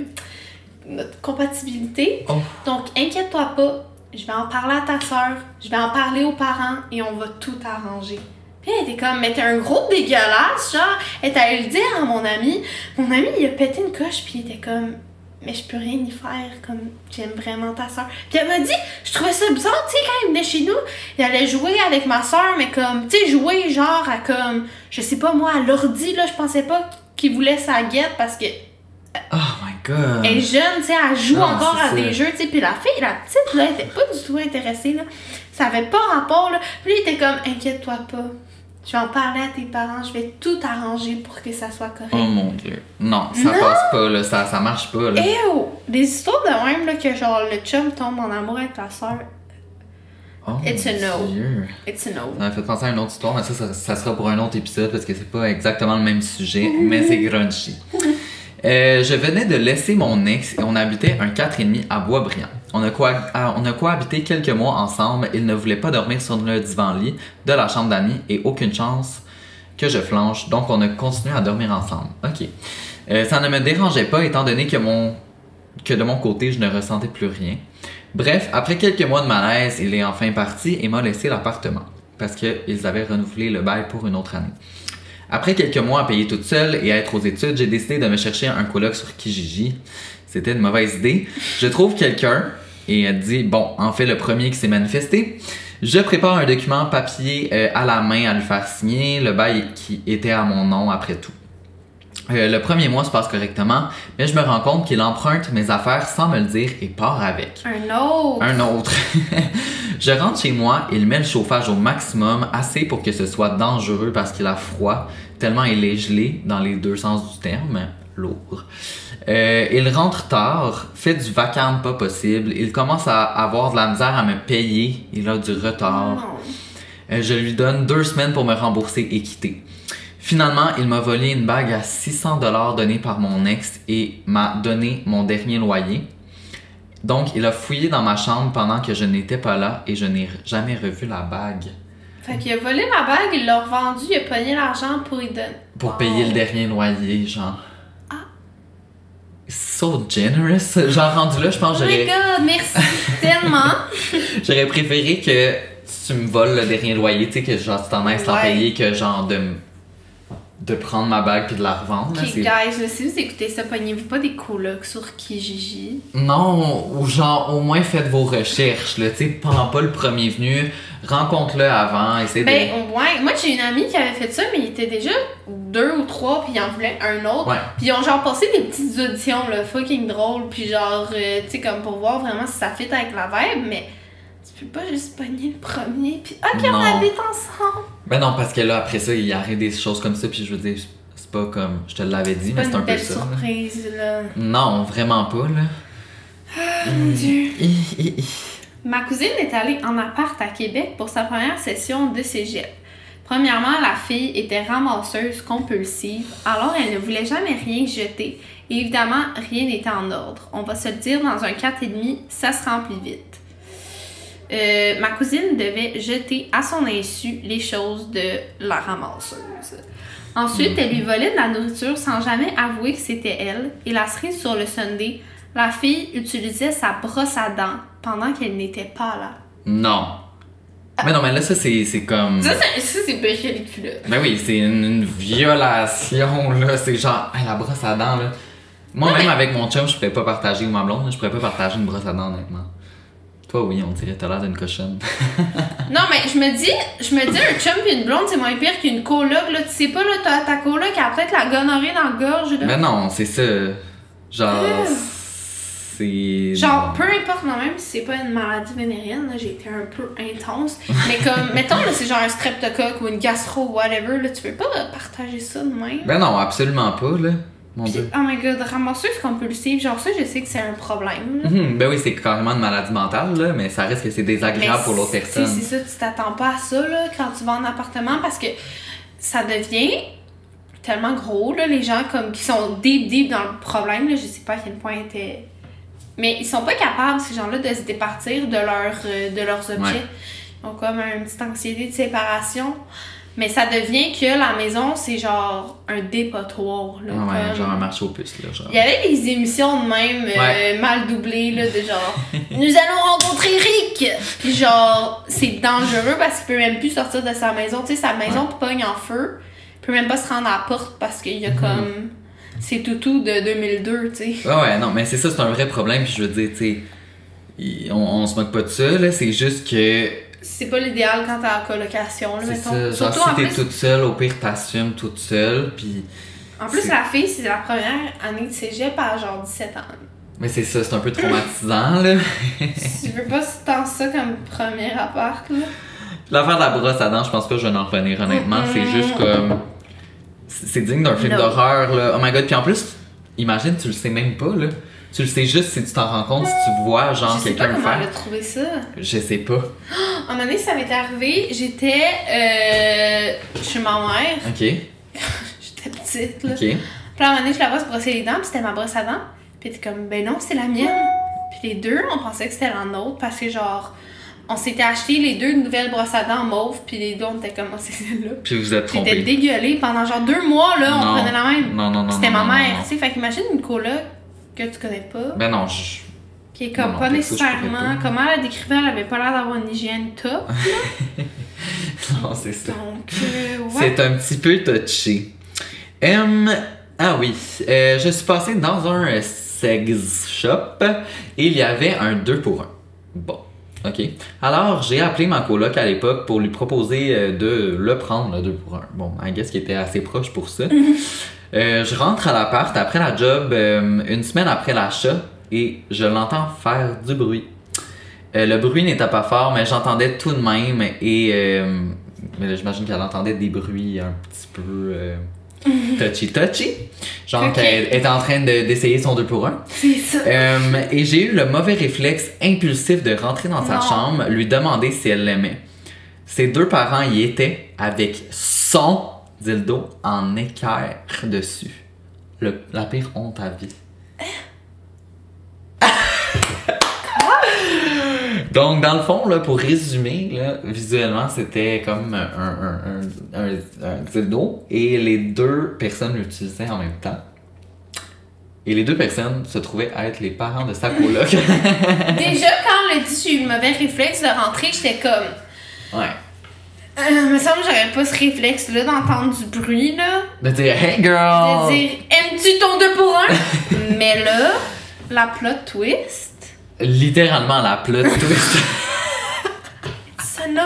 notre compatibilité. Oh. Donc inquiète-toi pas, je vais en parler à ta soeur, je vais en parler aux parents et on va tout arranger. Puis elle était comme, mais t'es un gros dégueulasse, genre. Elle était allée le dire à mon ami. Mon ami, il a pété une coche, puis il était comme, mais je peux rien y faire, comme, j'aime vraiment ta soeur. Puis elle m'a dit, je trouvais ça bizarre, tu sais, quand il venait chez nous, il allait jouer avec ma soeur, mais comme, tu sais, jouer genre à comme, je sais pas moi, à l'ordi, là, je pensais pas qu'il voulait sa guette parce que Oh my god. elle est jeune, tu sais, elle joue Non, encore à ça. des jeux, tu sais, puis la fille, la petite, là, elle était pas du tout intéressée, là. Ça avait pas rapport, là. Puis lui, il était comme, inquiète-toi pas. Je vais en parler à tes parents, je vais tout arranger pour que ça soit correct. Oh mon dieu. Non, ça Non. passe pas là, ça, ça marche pas là. Eh oh! Des histoires de même, là, que genre le chum tombe en amour avec la soeur, Oh, It's a mon no. Dieu. It's a no. Ça m'a fait penser à une autre histoire, mais ça, ça, ça sera pour un autre épisode parce que c'est pas exactement le même sujet, mais c'est grungy. Euh, je venais de laisser mon ex et on habitait un 4,5 à Boisbriand. On a, coha- ah, on a cohabité quelques mois ensemble. Il ne voulait pas dormir sur le divan-lit de la chambre d'amis et aucune chance que je flanche, donc on a continué à dormir ensemble. Ok. Euh, ça ne me dérangeait pas étant donné que, mon, que de mon côté, je ne ressentais plus rien. Bref, après quelques mois de malaise, il est enfin parti et m'a laissé l'appartement parce qu'ils avaient renouvelé le bail pour une autre année. Après quelques mois à payer toute seule et à être aux études, j'ai décidé de me chercher un coloc sur Kijiji. C'était une mauvaise idée. Je trouve quelqu'un et elle dit bon, en fait le premier qui s'est manifesté. Je prépare un document papier euh, à la main à lui faire signer, le bail qui était à mon nom après tout. Euh, le premier mois se passe correctement, mais je me rends compte qu'il emprunte mes affaires sans me le dire et part avec. Un autre. Un autre. je rentre chez moi, il met le chauffage au maximum, assez pour que ce soit dangereux parce qu'il a froid, tellement il est gelé dans les deux sens du terme. Lourd. Euh, il rentre tard, fait du vacarme pas possible, il commence à avoir de la misère à me payer, il a du retard. Non. Euh, je lui donne deux semaines pour me rembourser et quitter. Finalement, il m'a volé une bague à 600 dollars donnée par mon ex et m'a donné mon dernier loyer. Donc, il a fouillé dans ma chambre pendant que je n'étais pas là et je n'ai jamais revu la bague Fait qu'il a volé la bague, il l'a revendue, il a pogné l'argent pour y donner. pour Oh. payer le dernier loyer, genre. So generous. Genre, rendu là, je pense Oh que my j'aurais, god, merci tellement. j'aurais préféré que tu me voles le dernier loyer, tu sais, que genre, tu t'en ailles sans Ouais. payer, que genre de, de prendre ma bague puis de la revendre. là, Ok, guys, là, si vous écoutez ça, pognez-vous pas des colocs sur Kijiji. Non, ou genre, au moins faites vos recherches, là, tu sais, prends pas le premier venu, rencontre-le avant, essayez Ben, de... ouais. Moi, j'ai une amie qui avait fait ça, mais il était déjà deux ou trois, puis il en voulait un autre. Ouais. Puis ils ont genre passé des petites auditions, là, fucking drôle, puis genre, euh, tu sais, comme pour voir vraiment si ça fit avec la vibe, mais tu peux pas juste pogner le premier, puis ok, on Non. habite ensemble. Ben non, parce que là, après ça, il arrive des choses comme ça, puis je veux dire, c'est pas comme, je te l'avais dit, mais c'est un peu ça. surprise, là. Non, vraiment pas, là. Ah, Mon dieu. Ma cousine est allée en appart à Québec pour sa première session de cégep. Premièrement, la fille était ramasseuse compulsive, alors elle ne voulait jamais rien jeter. Et évidemment, rien n'était en ordre. On va se le dire, dans un 4,5, ça se remplit vite. Euh, ma cousine devait jeter à son insu les choses de la ramasseuse. Ensuite, elle lui volait de la nourriture sans jamais avouer que c'était elle. Et la cerise sur le Sunday, la fille utilisait sa brosse à dents pendant qu'elle n'était pas là. Non. Mais non, mais là, ça, c'est comme... Ça, c'est- ça, c'est ridicule. Ben oui, c'est une, une violation, là. C'est genre, hey, la brosse à dents, là. Moi-même, avec mon chum, je pourrais pas partager, ou ma blonde, je pourrais pas partager une brosse à dents, honnêtement. Toi, oui, on dirait, t'as l'air d'une cochonne. Non, mais je me dis, je me dis, un chum et une blonde, c'est moins pire qu'une coloc, là. Tu sais pas, là, ta, ta coloc, elle a peut-être la gonorrhée dans la gorge, là. Mais non, c'est ça. Genre, Euh. c'est. Genre, peu importe, non, même si c'est pas une maladie vénérienne, là, j'ai été un peu intense. Mais comme, mettons, là, c'est genre un streptocoque ou une gastro, whatever, là, tu peux pas partager ça de même? Ben non, absolument pas, là. Mon Puis, dieu. oh my god, ramasseuse compulsive, genre ça, je sais que c'est un problème. là. Mhm, Ben oui, c'est carrément une maladie mentale, là, mais ça reste que c'est désagréable Mais pour l'autre c'est- personne. C'est ça, tu t'attends pas à ça là, quand tu vas en appartement parce que ça devient tellement gros, là, les gens comme qui sont deep deep dans le problème, là, je sais pas à quel point était. Mais ils sont pas capables, ces gens-là, de se départir de, leur, euh, de leurs objets. Ouais. Ils ont comme une petite anxiété de séparation. Mais ça devient que la maison, c'est genre un dépotoir. Là, Ah ouais, comme- genre un marché aux puces, là. Genre. il y avait des émissions de même, euh, Ouais. mal doublées, là, de genre, nous allons rencontrer Rick! Puis genre, c'est dangereux parce qu'il peut même plus sortir de sa maison. Tu sais, sa maison pogne en feu. Il peut même pas se rendre à la porte parce qu'il y a Mhm. comme. C'est toutou de 2002, tu sais. Ouais, ouais, non, mais c'est ça, c'est un vrai problème, puis je veux dire, tu sais, on, on se moque pas de ça, là, c'est juste que. C'est pas l'idéal quand t'es en colocation, là, mettons. ça, genre, Surtout si t'es plus, toute seule, au pire, t'assumes toute seule, puis. en plus, la fille, c'est la première année de cégep à genre 17 ans. Mais c'est ça, c'est un peu traumatisant, là. tu veux pas tant ça comme premier appart, là? L'affaire de la brosse à dents, je pense pas que je vais en revenir, honnêtement. C'est juste comme. C'est digne d'un film d'horreur, là. Oh my god, puis en plus, imagine, tu le sais même pas, là. Tu le sais juste si tu t'en rends compte, si tu vois, genre, je sais pas quelqu'un le comment elle faire. a trouvé ça. Je sais pas. À un moment donné, ça m'est arrivé, j'étais euh, chez ma mère, Ok, j'étais petite, là. ok. Puis à un moment donné, je la vois se brosser les dents, puis c'était ma brosse à dents. Puis était comme, ben non, c'est la mienne. Puis les deux, on pensait que c'était la nôtre parce que, genre, on s'était acheté les deux nouvelles brosses à dents mauves, puis les deux, on était comme, oh, c'est celle-là. Puis vous êtes J'étais trompé. dégueulée pendant genre deux mois, là, on Non. prenait la même. Non, non, non. C'était ma mère, tu sais. Fait qu'imagine une coloc que tu connais pas, Ben non, je. qui est comme Non, pas nécessairement. pas. Comment elle décrivait, elle avait pas l'air d'avoir une hygiène top. Non, c'est ça. Donc, euh, ouais. C'est un petit peu touché. Ah oui, euh, je suis passé dans un sex shop et il y avait un 2 pour 1. Bon, ok. Alors, j'ai appelé ma coloc à l'époque pour lui proposer euh, de le prendre, le 2 pour 1. Bon, I guess qu'il était assez proche pour ça. Euh, je rentre à l'appart après la job, euh, une semaine après l'achat, et je l'entends faire du bruit. Euh, le bruit n'était pas fort, mais j'entendais tout de même, et j'imagine qu'elle entendait des bruits un petit peu euh, touchy-touchy. Genre Ok. qu'elle était en train de- d'essayer son 2 pour 1. C'est ça. Euh, et j'ai eu le mauvais réflexe impulsif de rentrer dans sa chambre, lui demander si elle l'aimait. Ses deux parents y étaient avec son dildo en équerre dessus. Le- la pire honte à vie. Donc, dans le fond, là, pour résumer, là, visuellement, c'était comme un, un, un, un- un dildo et les deux personnes l'utilisaient en même temps. Et les deux personnes se trouvaient être les parents de sa coloc. Déjà, quand elle a dit j'ai eu le mauvais réflexe de rentrer, j'étais comme. ouais. Euh, me semble que j'aurais pas ce réflexe-là d'entendre du bruit, là. De dire, hey De girl! dire aimes-tu ton 2 pour 1 Mais là, la plot twist, Littéralement la plot twist. ça n'a.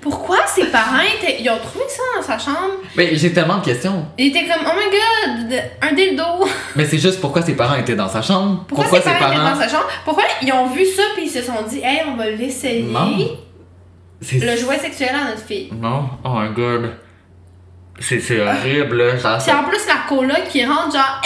Pourquoi ses parents étaient. Ils ont trouvé ça dans sa chambre? Mais j'ai tellement de questions. Ils étaient comme oh my god, un dildo. Mais c'est juste pourquoi ses parents étaient dans sa chambre? Pourquoi, ses parents, étaient dans sa chambre? Pourquoi ils ont vu ça puis ils se sont dit hey, on va l'essayer? Non. C'est- Le jouet sexuel à notre fille. Non? Oh my god. C'est c'est horrible, là. Puis en plus, la cola qui rentre, genre,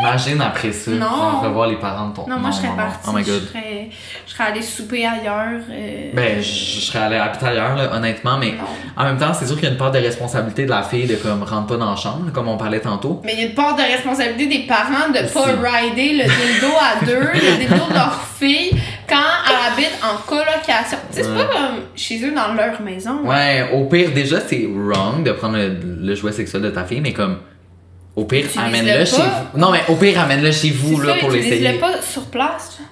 Imagine après ça, Non. revoir les parents de ton Non, moi je serais non, partie. Oh my god. Je serais, je serais allée souper ailleurs. euh, Ben, je, je serais allé habiter ailleurs, là, honnêtement, mais Non. en même temps, c'est sûr qu'il y a une part de responsabilité de la fille de comme rentre pas dans la chambre, comme on parlait tantôt. Mais il y a une part de responsabilité des parents de pas Aussi. rider le dildo à deux, le dildo de leur fille, quand elle habite en colocation. Tu sais, c'est pas comme chez eux dans leur maison. Ouais, au pire, déjà, c'est wrong de prendre le, le jouet sexuel de ta fille, mais comme, au pire, amène-le chez vous. Non, mais au pire, amène-le chez vous, là, ça, pour l'essayer. pas sur place.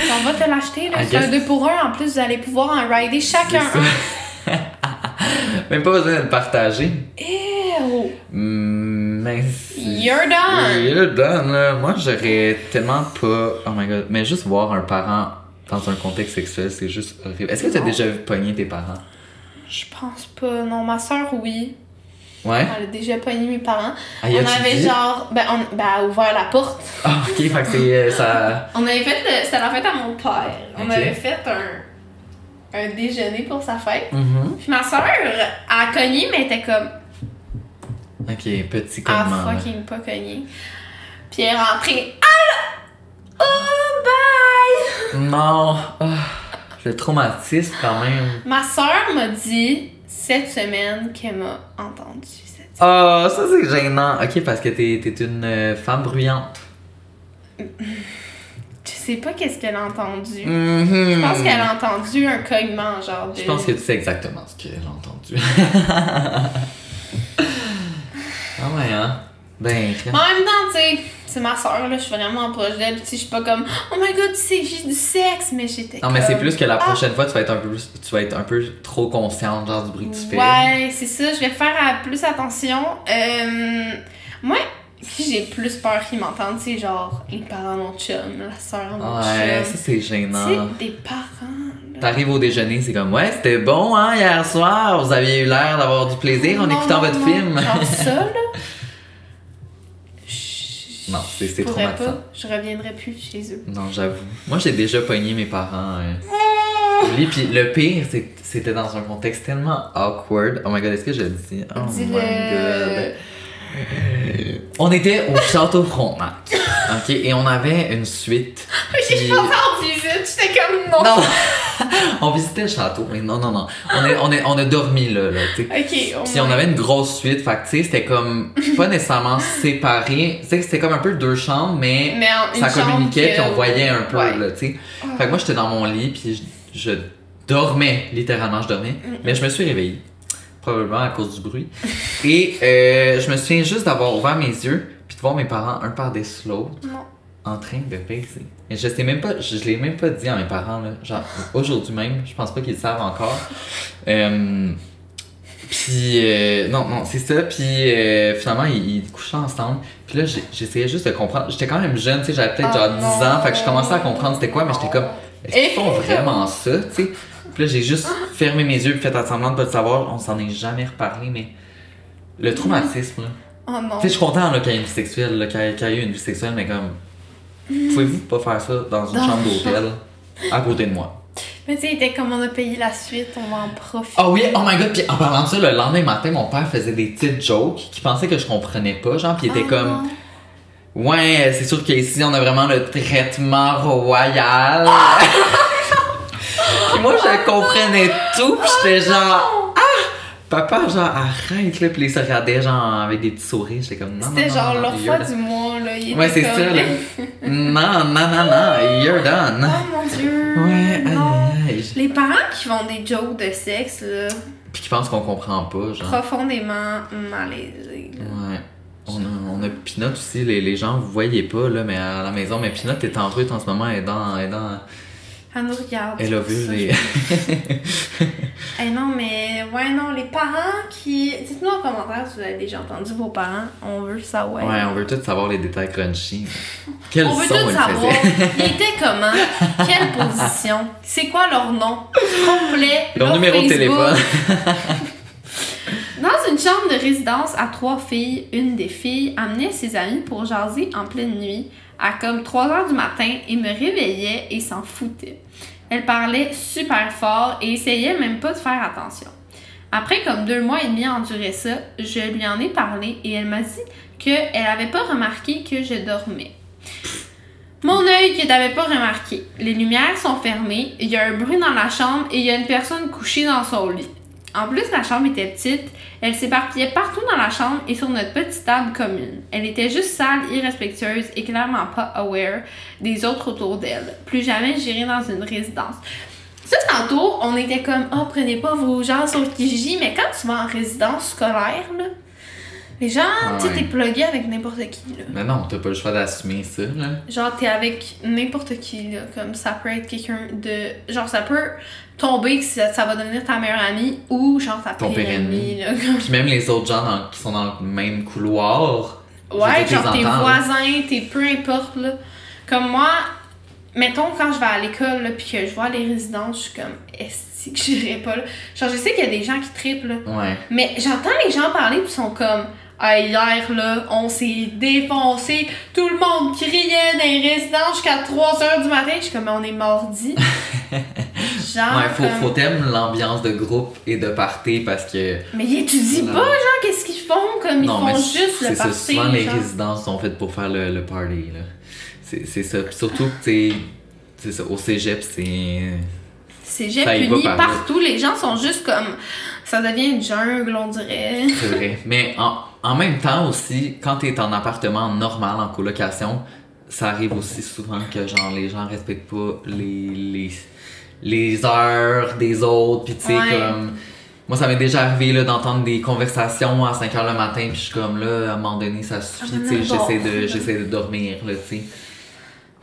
On va te l'acheter, là. C'est un 2 pour 1. En plus, vous allez pouvoir en rider chacun un. Même pas besoin de le partager. Ew. Mm, Mais. You're done. You're done, là. Moi, j'aurais tellement pas. Oh my god. Mais juste voir un parent dans un contexte sexuel, c'est juste horrible. Est-ce que t'as Non. déjà vu pogner tes parents? Je pense pas. Non, ma soeur, oui. Ouais? Elle a déjà pogné mes parents. Ah, on avait dit? genre. Ben, on ben, ouvert la porte. Ah, ok, fait que c'est. euh, ça. On avait fait. le- C'était la fête à mon père. On avait fait un. Un déjeuner pour sa fête. Mhm. Puis ma soeur, a cogné, mais elle était comme. Ok, petit Ah, comment. là. fucking pas cogné. Puis elle est rentrée. Ah! Oh, bye! Non. Ah, le traumatisme, quand même. Ma soeur m'a dit cette semaine qu'elle m'a entendu cette Ah, ça c'est gênant. Ok, parce que t'es t'es une euh, femme bruyante. Je sais pas qu'est-ce qu'elle a entendu. Mhm. Je pense qu'elle a entendu un cognement, genre de. Je pense que tu sais exactement ce qu'elle a entendu. ah ouais, hein? Ben, en même temps, tu sais, c'est ma soeur, là, je suis vraiment proche d'elle. Tu sais, je suis pas comme, oh my god, tu sais, j'ai du sexe, mais j'étais. non, mais c'est plus que la Ah. prochaine fois, tu vas être un peu, plus- tu vas être un peu trop consciente, genre, du bruit que tu fais. Ouais, c'est ça, je vais faire plus attention. Euh, moi, j'ai plus peur qu'ils m'entendent, c'est genre les parents mon chum, la soeur mon Ouais, chum. ça c'est gênant. sais, des parents. T'arrives au déjeuner, c'est comme, ouais, c'était bon, hein, hier soir, vous aviez eu l'air d'avoir du plaisir en écoutant non, votre non, film. Genre ça, là. Non, c'est- c'est traumatisant. pas, je reviendrai plus chez eux. Non, j'avoue. Moi, j'ai déjà pogné mes parents. au lit, puis le pire, c'est- c'était dans un contexte tellement awkward. Oh my god, est-ce que je le dis? Oh my god. On était au château Frontenac. Ok, et on avait une suite. J'ai pensé en visite, j'étais comme non. Non! on visitait le château, mais non, non, non. On, est, on, est, on a dormi là, là, tu sais. Puis on avait une grosse suite, fait que tu sais, c'était comme pas nécessairement séparé. Tu sais, c'était comme un peu deux chambres, mais, Mais en- une ça communiquait, que- puis on voyait un peu, Ouais. là, tu sais. Ah. Fait que moi, j'étais dans mon lit, puis je, je dormais, littéralement, je dormais. Mm. Mais je me suis réveillée, probablement à cause du bruit. Et euh, je me souviens juste d'avoir ouvert mes yeux, puis de voir mes parents, un par-dessus l'autre, en train de baiser. Et je sais même pas, je, je l'ai même pas dit à mes parents, là. Genre, aujourd'hui même, je pense pas qu'ils le savent encore. Euh, puis, euh, non, non, c'est ça. Puis, euh, finalement, ils, ils couchaient ensemble. Puis là, j'essayais juste de comprendre. J'étais quand même jeune, tu sais, j'avais peut-être genre Oh 10 ans. Fait que je commençais à comprendre c'était quoi, mais j'étais comme, est-ce qu'ils font vraiment ça, tu sais? Puis là, j'ai juste fermé mes yeux, puis fait semblant de pas le savoir. On s'en est jamais reparlé, mais le traumatisme, là. Oh non. Tu sais, je suis content qu'il y ait une vie sexuelle, qu'il y ait eu une vie sexuelle, mais comme. Pouvez-vous pas faire ça dans une Dans chambre d'hôtel à côté de moi? Mais tu sais, il était comme on a payé la suite, on va en profiter. Ah oui, oh my god, puis en parlant de ça, le lendemain matin, mon père faisait des petites jokes qui pensait que je comprenais pas, genre, puis il était Ah, comme. non. Ouais, c'est sûr qu'ici, on a vraiment le traitement royal. puis moi, je comprenais tout, puis j'étais genre. Ah! Papa, genre, arrête, là, puis il se regardait, genre, avec des petits sourires. J'étais comme, non, non, C'était genre leur fois du mois, là. Il Ouais, c'est ça, là. Non, non, non, non, you're done. Oh mon dieu. Ouais, non. Les parents qui font des jokes de sexe, là, Puis qui pensent qu'on comprend pas, genre. profondément malaisés. là. Ouais. On a, on a Pinot aussi, les, les gens, vous voyez pas, là, mais à la maison, mais Pinot est en route en ce moment, elle est dans. Elle, est dans, Elle nous regarde. elle a vu les. je- Eh non, mais ouais, non, les parents qui. Dites-nous en commentaire si vous avez déjà entendu vos parents. On veut savoir. Ouais, on veut tous savoir les détails crunchy. Quel On veut elle savoir. Ils étaient comment? Quelle position? C'est quoi leur nom? Complet. Leur numéro de téléphone. Dans une chambre de résidence à trois filles, une des filles amenait ses amis pour jaser en pleine nuit à comme 3 heures du matin et me réveillait et s'en foutait. Elle parlait super fort et essayait même pas de faire attention. Après comme deux mois et demi à endurer ça, je lui en ai parlé et elle m'a dit qu'elle avait pas remarqué que je dormais. Mon œil qui t'avait pas remarqué. Les lumières sont fermées, il y a un bruit dans la chambre et il y a une personne couchée dans son lit. En plus, la chambre était petite, elle s'éparpillait partout dans la chambre et sur notre petite table commune. Elle était juste sale, irrespectueuse et clairement pas aware des autres autour d'elle. Plus jamais j'irai dans une résidence. Ça, tantôt, on était comme, oh, prenez pas vos gens sur Kijiji, mais quand tu vas en résidence scolaire, là, les gens, Ah tu sais, t'es plugué avec n'importe qui, là. Mais non, t'as pas le choix d'assumer ça, là. Genre, t'es avec n'importe qui, là. Comme ça peut être quelqu'un de. Genre, ça peut tomber que ça, ça va devenir ta meilleure amie ou genre ta Ton pire pire amie, Puis même les autres gens dans- qui sont dans le même couloir. Ouais, genre t'es voisins, tes peu importe, là. Comme moi, mettons quand je vais à l'école, pis que je vois les résidences, je suis comme, est-ce que j'irai pas là? Genre, je sais qu'il y a des gens qui trippent, là. Ouais. Mais j'entends les gens parler pis ils sont comme ah, hier là, on s'est défoncé, tout le monde criait dans les résidences jusqu'à 3h du matin, je suis comme on est mordi. Genre Ouais, faut, faut t'aimer l'ambiance de groupe et de party parce que. Mais ils étudient pas genre qu'est-ce qu'ils font? Comme ils non, font mais juste le c'est ça. party. Souvent, les genre. résidences sont faites pour faire le, le party, là. C'est c'est ça. Puis surtout que, tu c'est ça. Au cégep, c'est. C'est va puni par partout, les gens sont juste comme ça devient une jungle on dirait. C'est vrai. Mais en, en même temps aussi, quand t'es en appartement normal, en colocation, ça arrive aussi souvent que genre les gens respectent pas les, les, les heures des autres. Puis tu sais, Ouais. comme. Moi, ça m'est déjà arrivé là, d'entendre des conversations à 5 h le matin, puis je suis comme là, à un moment donné, ça suffit, Ah, tu sais, j'essaie de, j'essaie de dormir, là, tu sais.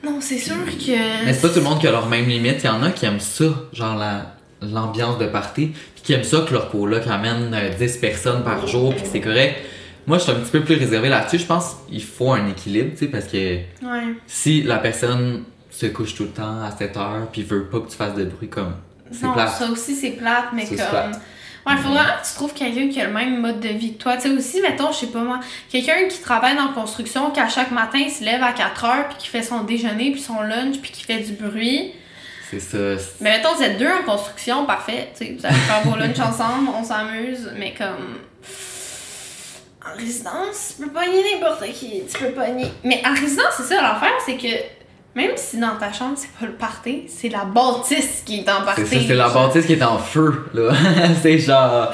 Non, c'est sûr que Mais c'est pas tout le monde qui a leur même limite. Il y en a qui aiment ça, genre la, l'ambiance de party, puis qui aiment ça que leur coloc amène euh, 10 personnes par jour, puis que c'est correct. Moi, je suis un petit peu plus réservé là-dessus. Je pense qu'il faut un équilibre, tu sais, parce que Ouais. si la personne se couche tout le temps à 7 heures, puis veut pas que tu fasses de bruit, comme Non, plate. ça aussi c'est plate, mais Ça, comme. Ouais, faut vraiment que tu trouves quelqu'un qui a le même mode de vie que toi. Tu sais, aussi, mettons, je sais pas moi, quelqu'un qui travaille dans la construction, qui à chaque matin il se lève à 4 heures, puis qui fait son déjeuner, puis son lunch, puis qui fait du bruit. C'est ça. Mais mettons, vous êtes deux en construction, parfait. Tu sais, vous allez faire vos lunchs ensemble, on s'amuse, mais comme. en résidence, tu peux pogner n'importe qui. Tu peux pogner. Mais en résidence, c'est ça l'affaire, c'est que même si dans ta chambre, c'est pas le party, c'est la bâtisse qui est en party. C'est ça, c'est la bâtisse qui est en feu, là. c'est genre.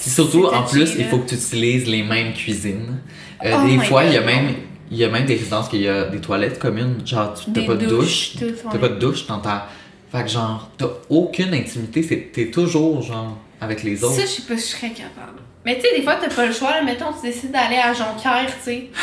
Puis surtout, en plus, il faut que tu utilises les mêmes cuisines. Euh, Oh des fois, il y a même. Il y a même des résidences qu'il y a des toilettes communes. Genre, tu- t'as pas de douche. T'as pas de douche dans ta. Fait que genre, t'as aucune intimité. T'es toujours, genre, avec les autres. Ça, je sais pas si je serais capable. Mais tu sais, des fois, t'as pas le choix. Là, mettons, tu décides d'aller à Jonquière, tu sais.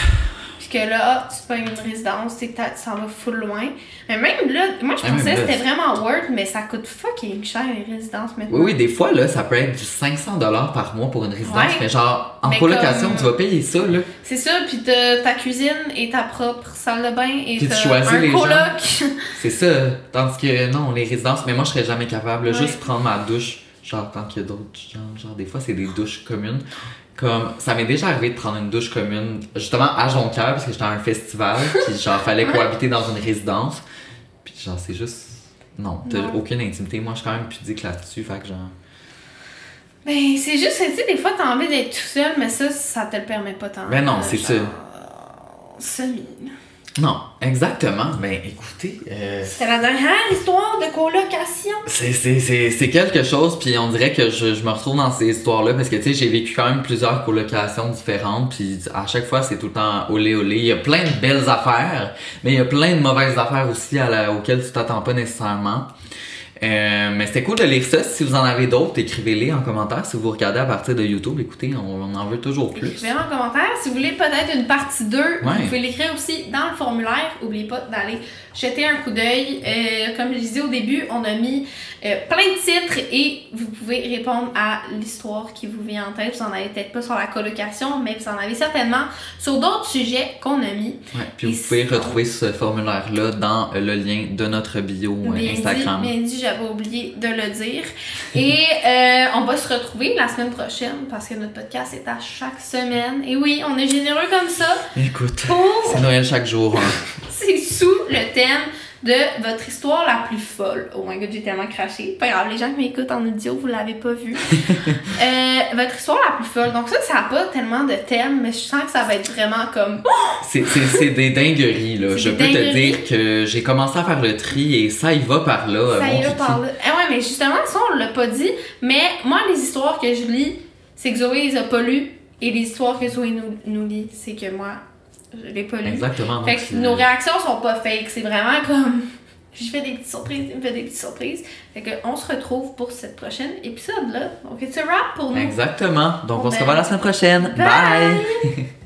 Que là, ah, tu pognes une résidence, tu s'en vas full loin. Mais même là, moi, je Ah, pensais que c'était vraiment worth, mais ça coûte fucking cher, les résidences maintenant. Oui, oui, des fois, là, ça peut être du 500$ par mois pour une résidence. Ouais. Mais genre, en Mais colocation, comme- tu vas payer ça, là. C'est ça, puis ta cuisine et ta propre salle de bain et Puis tu choisis un les coloc. C'est ça. Tandis que non, les résidences, mais moi, je serais jamais capable. là, Ouais. Juste prendre ma douche, genre, quand il y a d'autres gens. Genre, des fois, c'est des douches communes. Comme, ça m'est déjà arrivé de prendre une douche commune, justement, à Jonquière, parce que j'étais à un festival, puis genre, fallait cohabiter dans une résidence. Puis genre, c'est juste. Non, t'as aucune intimité. Moi, je suis quand même pudique là-dessus, fait que genre. Ben, c'est juste que, tu sais, des fois, t'as envie d'être tout seul, mais ça, ça te le permet pas tant. Ben non, c'est ça. Semi. Non, exactement. Mais écoutez, euh, C'était la dernière histoire de colocation. C'est, c'est, c'est, c'est quelque chose, puis on dirait que je, je me retrouve dans ces histoires-là parce que tu sais, j'ai vécu quand même plusieurs colocations différentes, puis à chaque fois, c'est tout le temps olé olé. Il y a plein de belles affaires, mais il y a plein de mauvaises affaires aussi à la, auxquelles tu t'attends pas nécessairement. Euh, mais c'était cool de lire ça. Si vous en avez d'autres, écrivez-les en commentaire. Si vous regardez à partir de YouTube, écoutez, on, on en veut toujours plus. Écrivez en commentaire. Si vous voulez peut-être une partie 2, Ouais. vous pouvez l'écrire aussi dans le formulaire. N'oubliez pas d'aller jeter un coup d'œil. Euh, comme je disais au début, on a mis euh, plein de titres et vous pouvez répondre à l'histoire qui vous vient en tête. Vous en avez peut-être pas sur la colocation, mais vous en avez certainement sur d'autres sujets qu'on a mis. Ouais, puis Et vous pouvez sinon- retrouver ce formulaire-là dans le lien de notre bio Bien Instagram. dit, bien dit, j'avais oublié de le dire. Et euh, on va se retrouver la semaine prochaine parce que notre podcast est à chaque semaine. Et oui, on est généreux comme ça Écoute, pour c'est Noël chaque jour. hein. C'est sous le thème de votre histoire la plus folle. Oh my god, j'ai tellement craché. Pas grave, les gens qui m'écoutent en audio, vous l'avez pas vu. Euh, votre histoire la plus folle. Donc ça, ça n'a pas tellement de thème, mais je sens que ça va être vraiment comme... C'est, c'est, c'est des dingueries, là. Je peux te dire que j'ai commencé à faire le tri et ça y va par là. ça y va par là. Eh ouais, mais justement, ça, on l'a pas dit. Mais moi, les histoires que je lis, c'est que Zoé les a pas lues. Et les histoires que Zoé nous, nous lit, c'est que moi, je l'ai pas lues. Exactement. Fait que c'est- nos réactions sont pas fake, c'est vraiment comme. Je fais des petites surprises, il me fait des petites surprises. Fait que on se retrouve pour cette prochaine épisode là. Donc a wrap pour nous. Exactement. Donc on se ben, revoit la semaine prochaine. bye. Bye.